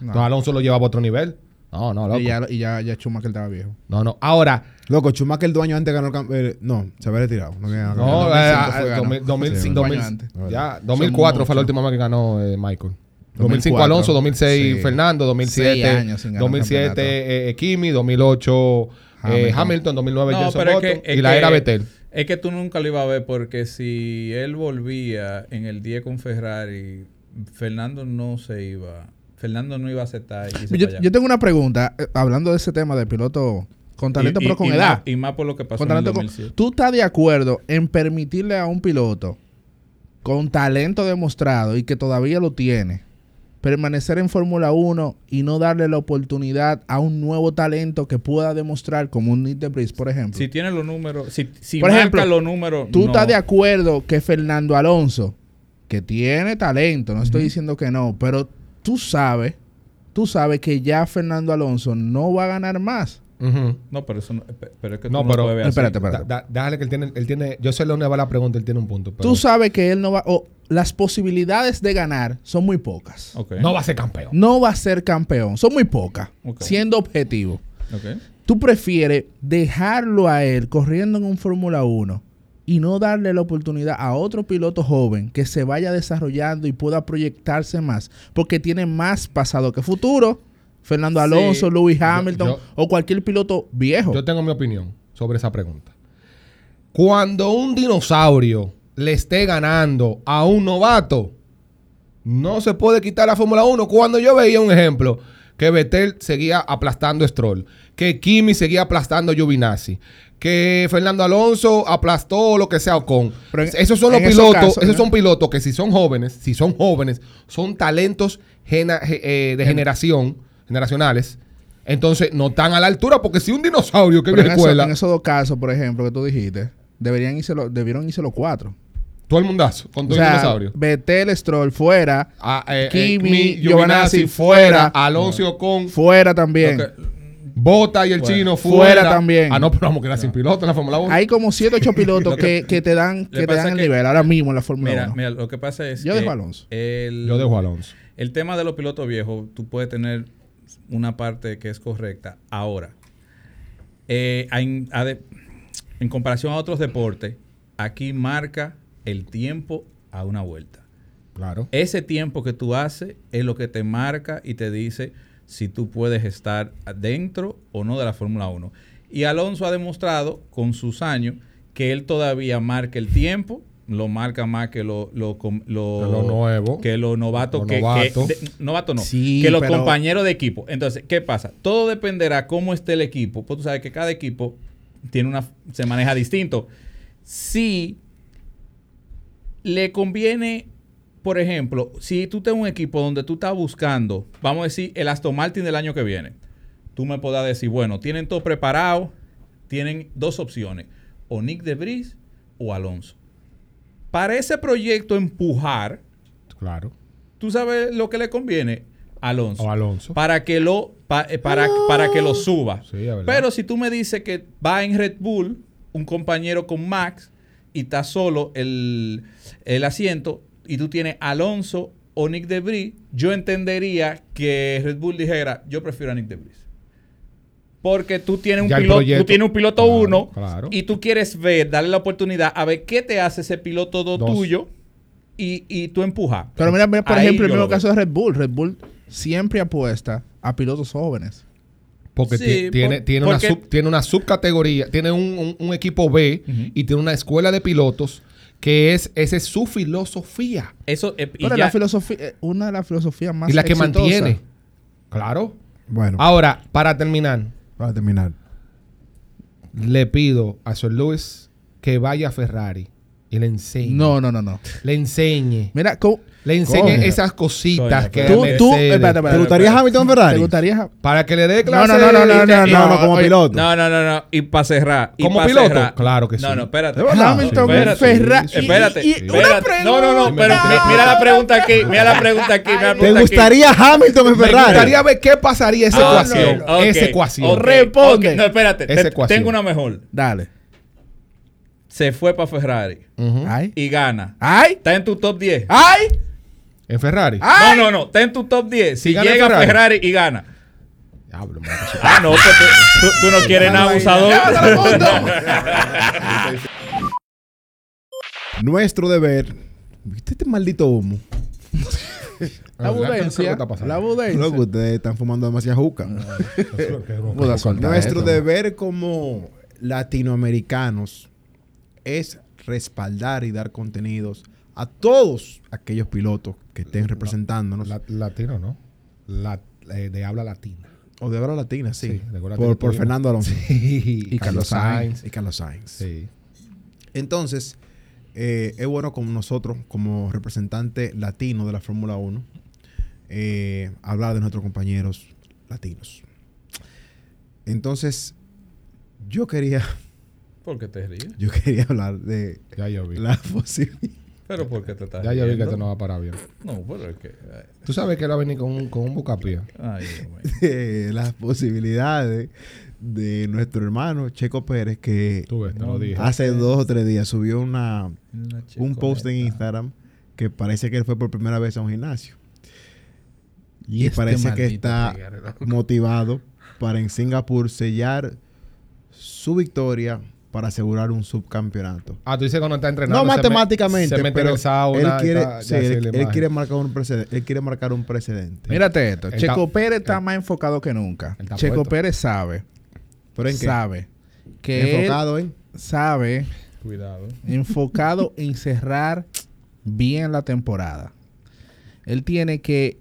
No. No. Alonso lo llevaba a otro nivel. No, no, loco. Y ya, y ya, ya Schumacher estaba viejo. No, no. Ahora, Loco, Schumacher dos años antes ganó el campeonato. no, se había retirado. No, no, campeonato. eh, 2005 ah, fue, ganó. 2000, 2005, Sí, 2000, años antes. ya, 2004 fue la última vez que ganó eh, Michael. 2005 2004. Alonso, 2006 Sí. Fernando, 2007, Seis años sin ganar un 2007 campeonato. eh, eh, Kimi, 2008 eh, Hamilton. Hamilton, 2009 No, Jenson pero es Button que, y la que- era Vettel. Es que tú nunca lo ibas a ver porque si él volvía en el 10 con Ferrari, Fernando no se iba. Fernando no iba a aceptar. Yo, yo tengo una pregunta, eh, hablando de ese tema de piloto con talento, Y- pero con y edad. Más, y más por lo que pasó Con en el talento con- 2007. ¿Tú estás de acuerdo en permitirle a un piloto con talento demostrado y que todavía lo tiene permanecer en Fórmula 1 y no darle la oportunidad a un nuevo talento que pueda demostrar como un Nick de por ejemplo? Si tiene los números, si, si Por marca ejemplo, los números, ¿Tú no. estás de acuerdo que Fernando Alonso, que tiene talento, no estoy diciendo que no, pero tú sabes, tú sabes que ya Fernando Alonso no va a ganar más? No, pero eso no, pero es que No, tú pero- lo puedes ver así. Espérate, espérate. Da- da- déjale que él tiene, él tiene, yo sé dónde va la pregunta, él tiene un punto. pero Tú sabes que él no va, o las posibilidades de ganar son muy pocas. No va a ser campeón. No va a ser campeón, son muy pocas, siendo objetivo. Tú prefieres dejarlo a él corriendo en un Fórmula 1 y no darle la oportunidad a otro piloto joven que se vaya desarrollando y pueda proyectarse más, porque tiene más pasado que futuro. Fernando Sí. Alonso, Lewis Yo- Hamilton yo- o cualquier piloto viejo. Yo tengo mi opinión sobre esa pregunta. Cuando un dinosaurio le esté ganando a un novato, no se puede quitar la Fórmula 1. Cuando yo veía un ejemplo, que Vettel seguía aplastando a Stroll, que Kimi seguía aplastando a Giovinazzi, que Fernando Alonso aplastó lo que sea Ocon. Pero en- esos son los esos pilotos, casos, esos ¿no? son pilotos que si son jóvenes, si son jóvenes, son talentos gena- eh, de generación, generacionales. Entonces no están a la altura porque si un dinosaurio que Pero viene en, eso- escuela, en esos dos casos, por ejemplo, que tú dijiste, deberían irse los- debieron irse los cuatro. Todo el mundazo. Con O todo el sea, dinosaurio. Vettel, Stroll fuera. Ah, eh, eh, Kimi, Kimi, Giovinazzi, Giovinazzi fuera. fuera. Alonso con Fuera también. Bota y el Fuera. chino Fuera fuera. también. Ah, no, pero vamos a quedar sin piloto en la Fórmula 1. Hay como 7 8 pilotos Lo que- que, te dan, que te pasa dan el que- nivel ahora mismo en la Fórmula Mira, 1. mira, lo que pasa es Yo que dejo a Alonso. el- Yo dejo a Alonso. El tema de los pilotos viejos, tú puedes tener una parte que es correcta. Ahora, eh, en, ade- en comparación a otros deportes, aquí marca el tiempo a una vuelta. Claro. Ese tiempo que tú haces es lo que te marca y te dice si tú puedes estar dentro o no de la Fórmula 1. Y Alonso ha demostrado con sus años que él todavía marca el tiempo, lo marca más que lo, lo, lo, nuevo. que lo novato Lo que, novato. que- de- novato no, Sí, que los pero- compañeros de equipo. Entonces, ¿qué pasa? Todo dependerá cómo esté el equipo, pues tú sabes que cada equipo tiene una se maneja distinto. Si le conviene, por ejemplo, si tú tienes un equipo donde tú estás buscando, vamos a decir, el Aston Martin del año que viene, tú me podrás decir, bueno, tienen todo preparado, tienen dos opciones, o Nick de Vries o Alonso. Para ese proyecto empujar, Claro. tú sabes lo que le conviene, Alonso. O Alonso. Para que lo, pa- eh, para, para que lo suba. Sí. Pero si tú me dices que va en Red Bull, un compañero con Max, y está solo el, el asiento, y tú tienes Alonso o Nick de Vries, yo entendería que Red Bull dijera, yo prefiero a Nick de Vries. Porque tú tienes un Ya piloto, proyecto- tú tienes un piloto Claro, uno claro. y tú quieres ver, darle la oportunidad a ver qué te hace ese piloto do Dos. tuyo y, y tú empujas. Pero mira, mira, por Ahí ejemplo, el mismo caso de Red Bull. Red Bull siempre apuesta a pilotos jóvenes. Porque Sí, tiene, por- tiene, porque- una sub- tiene una subcategoría, tiene un, un- un equipo B y tiene una escuela de pilotos que es, esa es su filosofía Eso, eh, y Pero ya- la filosofía, eh, una de las filosofías más y la que mantiene. Claro. Bueno, Ahora, para terminar, para terminar. le pido a Sir Lewis que vaya a Ferrari y le enseñe. No, no, no, no. Le enseñe. Mira, ¿cómo- Le enseñe Coño. esas cositas Coño, que pero- tú, tú, espérate, espérate, ¿Te gustaría espérate. Hamilton en Ferrari? ¿Te gustaría? Para que le dé No, clase. no, no, no, no, y te- no, No, no, como oye, piloto. No, no, no, no. Y para cerrar. y ¿Como pa' piloto? cerrar- Claro que sí. No, no, espérate. ¿De verdad? Hamilton Sí, espérate. Ferrari. Sí, Espérate. Y- y espérate. una. No, no, no. Pero mi- mira la pregunta aquí. Mira la pregunta aquí. Mira la ¿Te pregunta aquí. gustaría Hamilton en Me Ferrari? gustaría ver qué pasaría esa Ah, ecuación. ok, ok, esa ecuación. ok, Responde. No, espérate. Esa te- ecuación. tengo una mejor. Dale. Se fue para Ferrari Ujú. Ay. y gana. Ay. Está en tu top 10. Ay. En Ferrari. Ay. No, no, no. Está en tu top 10. Si gana llega Ferrari. Ferrari. y gana. Que Ah, no, pues tú, tú- no quieres nada abusador. Nuestro deber. ¿Viste este maldito humo? La ¿Qué es lo que budencia. está pasando? La budencia. ustedes están fumando demasiada juca. Soltar Nuestro deber como latinoamericanos es respaldar y dar contenidos a todos aquellos pilotos que estén representándonos. La- latino, ¿no? La- eh, de habla latina. o de habla latina, sí. Por, por. Fernando Alonso. y Carlos Sainz. Y Carlos Sainz. Sí. Entonces, eh, es bueno como nosotros, como representante latino de la Fórmula 1, eh, hablar de nuestros compañeros latinos. Entonces, yo quería, ¿Por qué te ríes? yo quería hablar de Ya yo vi. la posibilidad. ¿Pero por qué te estás Ya yo vi que esto no va para bien. No, pero es que... ay, Tú sabes que él va a venir con un, con un bucapié. Ay, Dios las posibilidades de nuestro hermano Checo Pérez que Tú ves, te No, lo dije. hace dos o tres días subió una, Una un post en. Instagram que parece que él fue por primera vez a un gimnasio y, este parece que está motivado para en Singapur sellar su victoria para asegurar un subcampeonato. Ah, tú dices cuando está entrenando. No matemáticamente, se mete en pero el sauna él quiere, está- sí, él, quiere marcar un precedente. Él quiere marcar un precedente. Mírate esto. Checo Pérez está más enfocado que nunca. Checo puesto. Pérez sabe. ¿Pero en qué? Sabe. Que Enfocado en sabe Cuidado. enfocado en cerrar bien la temporada. Él tiene que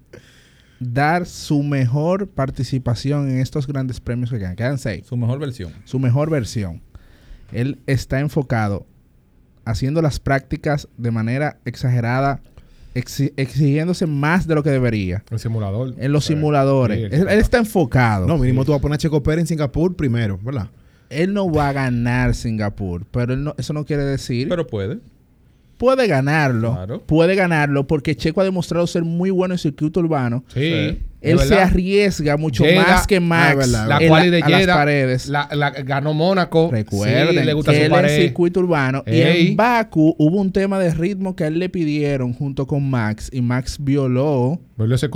dar su mejor participación en estos grandes premios que quedan. Quedan seis. Su mejor versión. Su mejor versión. Él está enfocado haciendo las prácticas de manera exagerada, exi- exigiéndose más de lo que debería. El simulador. En los simuladores. Sí, él, él está enfocado. No, mínimo tú vas a poner a Checo Pérez en Singapur primero, ¿verdad? Él no va a ganar Singapur, pero él no- eso no quiere decir Pero puede. puede ganarlo. Claro. Puede ganarlo porque Checo ha demostrado ser muy bueno en circuito urbano. Sí. Sí. Él se arriesga mucho más que Ah, Max verdad. La en cual de a las paredes. la, la- ganó Mónaco. Recuerden Sí, le gusta que su él pared. es circuito urbano. Y en Baku hubo un tema de ritmo que a él le pidieron junto con Max. Y Max violó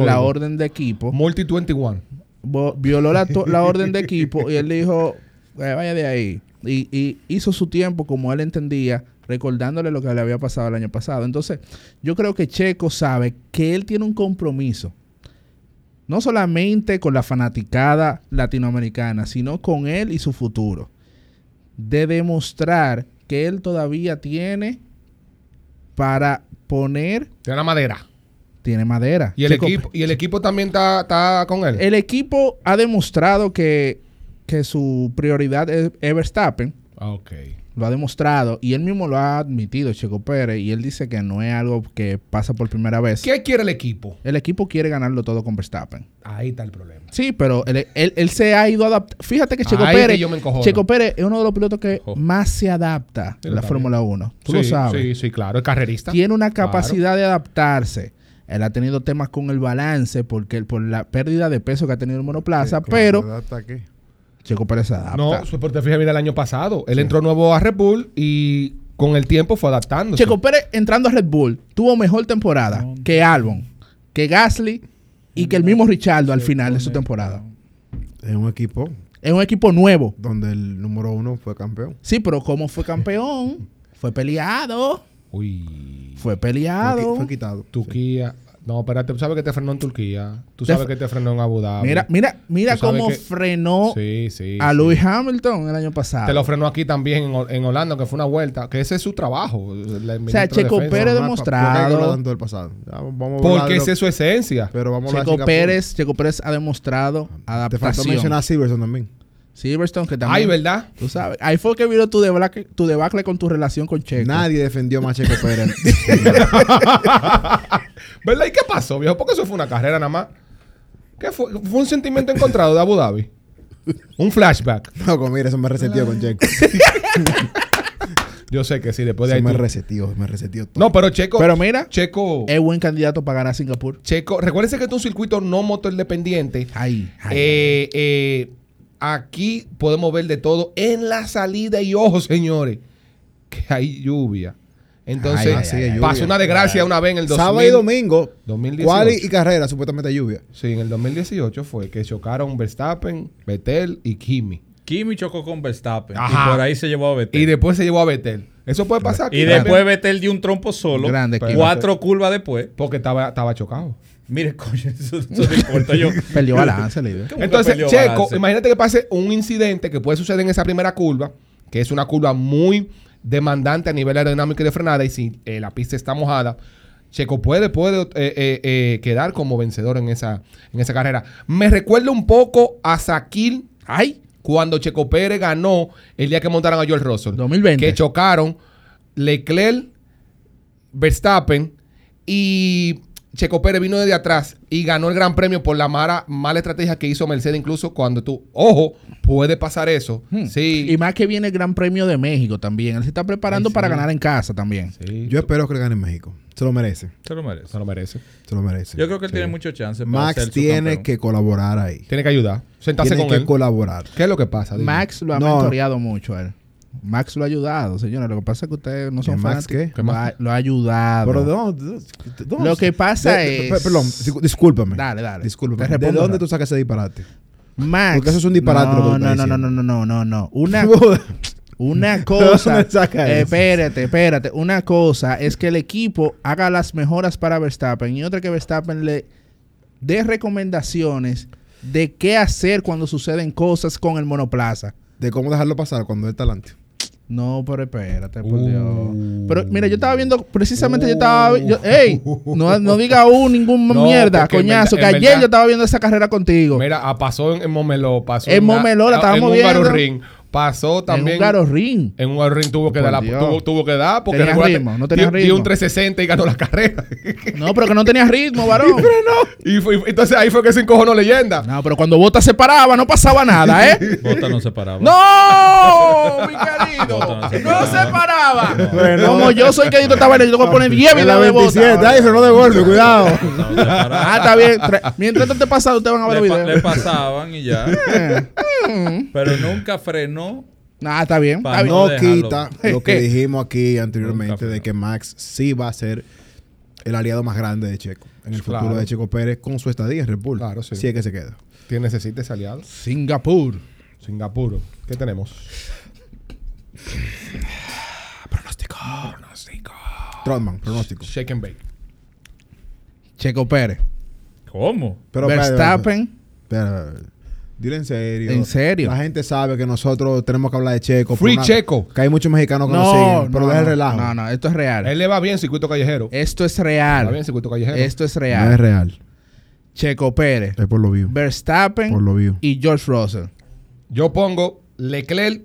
la orden de equipo. Multi 21. Vo- violó la, la orden de equipo y él dijo, "Eh, vaya de ahí. Y, y hizo su tiempo como él entendía, recordándole lo que le había pasado el año pasado. Entonces, yo creo que Checo sabe que él tiene un compromiso. No solamente con la fanaticada latinoamericana, sino con él y su futuro. De demostrar que él todavía tiene para poner, Tiene la madera. tiene madera. Y el, equipo, y el equipo también está, está con él. el equipo ha demostrado que, que su prioridad es, es Verstappen. Ah, ok. Lo ha demostrado y él mismo lo ha admitido, Checo Pérez. Y él dice que no es algo que pasa por primera vez. ¿Qué quiere el equipo? El equipo quiere ganarlo todo con Verstappen. Ahí está el problema. Sí, pero él, él- él se ha ido adaptando. Fíjate que Checo Ahí Pérez. que yo me encojono. Checo Pérez es uno de los pilotos que Oh. más se adapta en la Fórmula 1. Tú sí, lo sabes. Sí, sí, claro. Es carrerista. Tiene una Claro. capacidad de adaptarse. Él ha tenido temas con el balance porque por la pérdida de peso que ha tenido el monoplaza, pero ¿Hasta qué? Checo Pérez se adapta. No, su te fijas, mira, el año pasado. Él entró nuevo a Red Bull y con el tiempo fue adaptándose. Checo Pérez entrando a Red Bull tuvo mejor temporada que Albon, que Gasly y que el mismo Richardo al final de su temporada. Es un equipo Es un equipo nuevo. donde el número uno fue campeón. Sí, pero como fue campeón, fue peleado. Uy. Fue peleado. fue quitado. Turquía. No, espérate. ¿Tú sabes que te frenó en Turquía? ¿Tú sabes que te frenó en Abu Dhabi? Mira, mira, mira cómo que- frenó Sí, sí. a sí. Lewis Hamilton el año pasado. Te lo frenó aquí también en, Hol- en Holanda, que fue una vuelta. Que ese es su trabajo. O sea, de Checo Defensa. Pérez Normal, ¿por qué hay que hablar demostrado. tanto del pasado? Ya, vamos a hablar Porque de esa es su esencia. Pero vamos de Checo. Pérez, Checo Pérez ha demostrado Te faltó adaptación. mencionar a Silverstone también. Silverstone, que también. Ay, ¿verdad? Tú sabes. Ahí fue que vino tu debacle, tu debacle con tu relación con Checo. Nadie defendió más a Checo Pérez. ¿Verdad? ¿Y qué pasó, viejo? Porque eso fue una carrera nada más. ¿Qué fue? Fue un sentimiento encontrado de Abu Dhabi. Un flashback. Loco, mira, eso me resetió con Checo. Yo sé que sí, después de Eso ahí. me tú- resetió, me resetió todo. No, pero Checo. Pero mira, Checo. es buen candidato para ganar Singapur. Checo. Recuérdense que es un circuito no motor dependiente. Ay, ay. Eh, eh, aquí podemos ver de todo en la salida y ojo, señores, que hay lluvia. Entonces, Ay, ay, ay, ay, pasó una desgracia una vez en el 2000. Sábado y domingo, 2018. cual y carrera, supuestamente lluvia. Sí, en el 2018 fue que chocaron Verstappen, Vettel y Kimi. Kimi chocó con Verstappen Ajá. y por ahí se llevó a Vettel. Y después se llevó a Vettel. Eso puede pasar Y también, después Vettel dio un trompo solo. Grande Kimi. cuatro curvas después. Porque estaba, estaba chocado. Mire, coño, eso, eso no importa yo. Perdió balance, líder. ¿Cómo que Entonces, Checo, balance? imagínate que pase un incidente que puede suceder en esa primera curva, que es una curva muy demandante a nivel aerodinámico y de frenada, y si eh, la pista está mojada, Checo puede, puede eh, eh, eh, quedar como vencedor en esa, en esa carrera. Me recuerda un poco a Sakil Ay, cuando Checo Pérez ganó el día que montaron a George Russell. 2020. Que chocaron Leclerc, Verstappen y Checo Pérez vino desde atrás y ganó el gran premio por la mala, mala estrategia que hizo Mercedes incluso cuando tú, ojo, puede pasar eso. Hmm. Sí. Y más que viene el Gran Premio de México también. Él se está preparando Ay, para ganar en casa también. Sí, Yo espero que le gane en México. Se lo merece. Se lo merece. se lo merece. Se lo merece. Yo creo que él tiene muchos chances. para Max ser tiene que colaborar ahí. Tiene que ayudar. Sentarse Tiene con que él. colaborar. ¿Qué es lo que pasa? Dime. Max lo ha No. mentoreado mucho a él. Max lo ha ayudado, señores. Lo que pasa es que ustedes no son ¿Que Max qué? ¿Qué Lo más? ha, lo ha ayudado. Pero ¿de dónde- de dónde- Lo que pasa de- es- per- Perdón, discú- discúlpame. Dale, dale. Discúlpame. ¿De dónde tú sacas ese disparate? Max. Porque eso es un disparate lo que No, no, estás no, no, no, no, no, no. Una, una ¿De cosa. eh, espérate, espérate. Una cosa es que el equipo haga las mejoras para Verstappen y otra que Verstappen le dé recomendaciones de qué hacer cuando suceden cosas con el monoplaza. de cómo dejarlo pasar cuando él está adelante. No, pero espérate, por Uh. Dios. Pero mira, yo estaba viendo, precisamente yo estaba. Yo, ¡Ey! No, no diga uh, ningún No, mierda, en coñazo. que en ayer verdad- yo estaba viendo esa carrera contigo. Mira, ah, pasó en, en Momeló, pasó En Momeló la en estábamos un viendo. Ring, Pasó también. En un Garo Ring. En un ring tuvo que Por dar, la- tuvo, tuvo que dar porque Tenía ritmo, no tenía dio, dio ritmo. un 360 y ganó la carrera. No, pero que no tenía ritmo, varón. y fue- entonces ahí fue que se encojonó leyenda. No, pero cuando Bota se paraba, no pasaba nada, ¿eh? Bota no se paraba. ¡No! Mi querido. No se No se paraba. Bueno. Como yo soy que estaba en el, yo tengo que poner 10 En la videos de 27, Bota. ahí se no de golpe, cuidado. No. Ah, está bien. Mientras esto te pasa, ustedes van a ver le, pa- le pasaban y ya. Pero nunca frenó. Nah, está bien. Pa- Está bien. No quita lo que dijimos aquí anteriormente de que Max sí va a ser el aliado más grande de Checo en el Claro. futuro de Checo Pérez con su estadía en Red Bull. Claro, sí. Si es que se queda. ¿Quién necesita ese aliado? Singapur. Singapur. ¿Qué tenemos? Trotman, pronóstico. Shake and bake. Checo Pérez. ¿Cómo? Pero, Verstappen. espera, espera. Dile en serio. ¿En serio? La gente sabe que nosotros tenemos que hablar de Checo. Free una- Checo. Que hay muchos mexicanos que nos No, siguen. Pero no, deja el no. relajo. No, no, esto es real. Él le va bien circuito callejero. Esto es Va real. bien circuito callejero. Esto es No real. es real. Checo Pérez. Es por lo view. Verstappen. Por lo view. Y George Russell. Yo pongo Leclerc,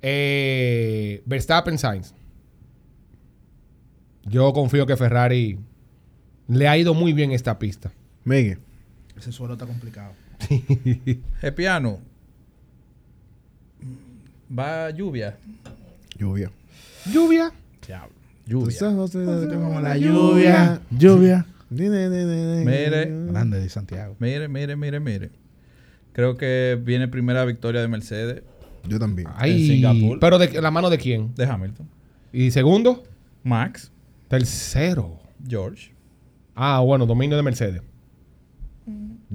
eh, Verstappen, Sainz. Yo confío que Ferrari le ha ido muy bien esta pista. Miguel. Ese suelo está complicado. El piano. Va lluvia. Lluvia. Lluvia. Diablo. Lluvia. como la Lluvia. Lluvia. Mire. Mire. Grande de Santiago. Mire, mire, mire, mire. Creo que viene primera victoria de Mercedes Yo también. Ay, Singapur. pero de la mano de quién? de Hamilton. Y segundo, Max, tercero. George. Ah, bueno, dominio de Mercedes.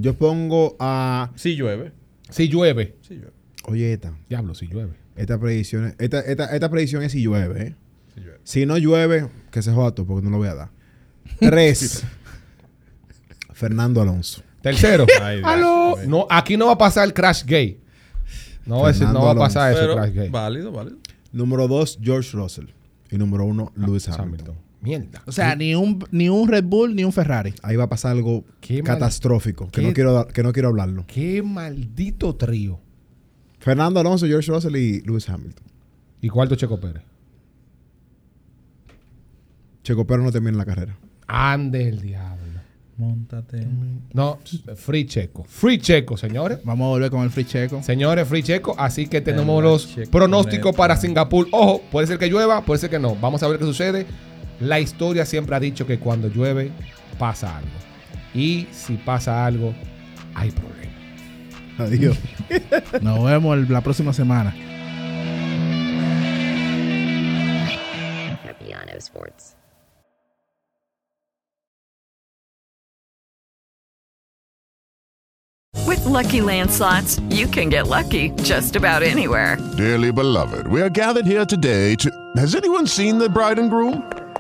Yo pongo a. Si llueve. Si llueve. Si llueve. Oye, esta. Diablo, si llueve. Esta predicción, esta, esta, esta predicción es si llueve, ¿eh? Si llueve. Si no llueve, que se joda todo, porque no lo voy a dar. Tres. Fernando Alonso. Tercero. Ay. Aló. No, aquí no va a pasar el crash gay. No, ese- no va a Alonso. pasar eso, Pero crash gay. válido, válido. Número dos, George Russell. Y número uno, Lewis Hamilton. Hamilton. Mierda. O sea, ni un, ni un Red Bull ni un Ferrari. Ahí va a pasar algo Qué mal- catastrófico, que qué- no, quiero, que no quiero hablarlo. Qué maldito trío. Fernando Alonso, George Russell y Lewis Hamilton. ¿Y cuarto Checo Pérez? Checo Pérez no termina la carrera. Ande el diablo. Móntate. No, free Checo. Free Checo, señores. Vamos a volver con el free checo. Señores, free Checo. Así que tenemos El los pronósticos para Singapur. Ojo, puede ser que llueva, puede ser que no. Vamos a ver qué sucede. La historia siempre ha dicho que cuando llueve pasa algo. Y si pasa algo, hay problema. Adiós. Nos vemos la próxima semana. Capiano Sports. With Lucky Land slots, you can get lucky just about anywhere. Dearly beloved, we are gathered here today to. Has anyone seen the bride and groom?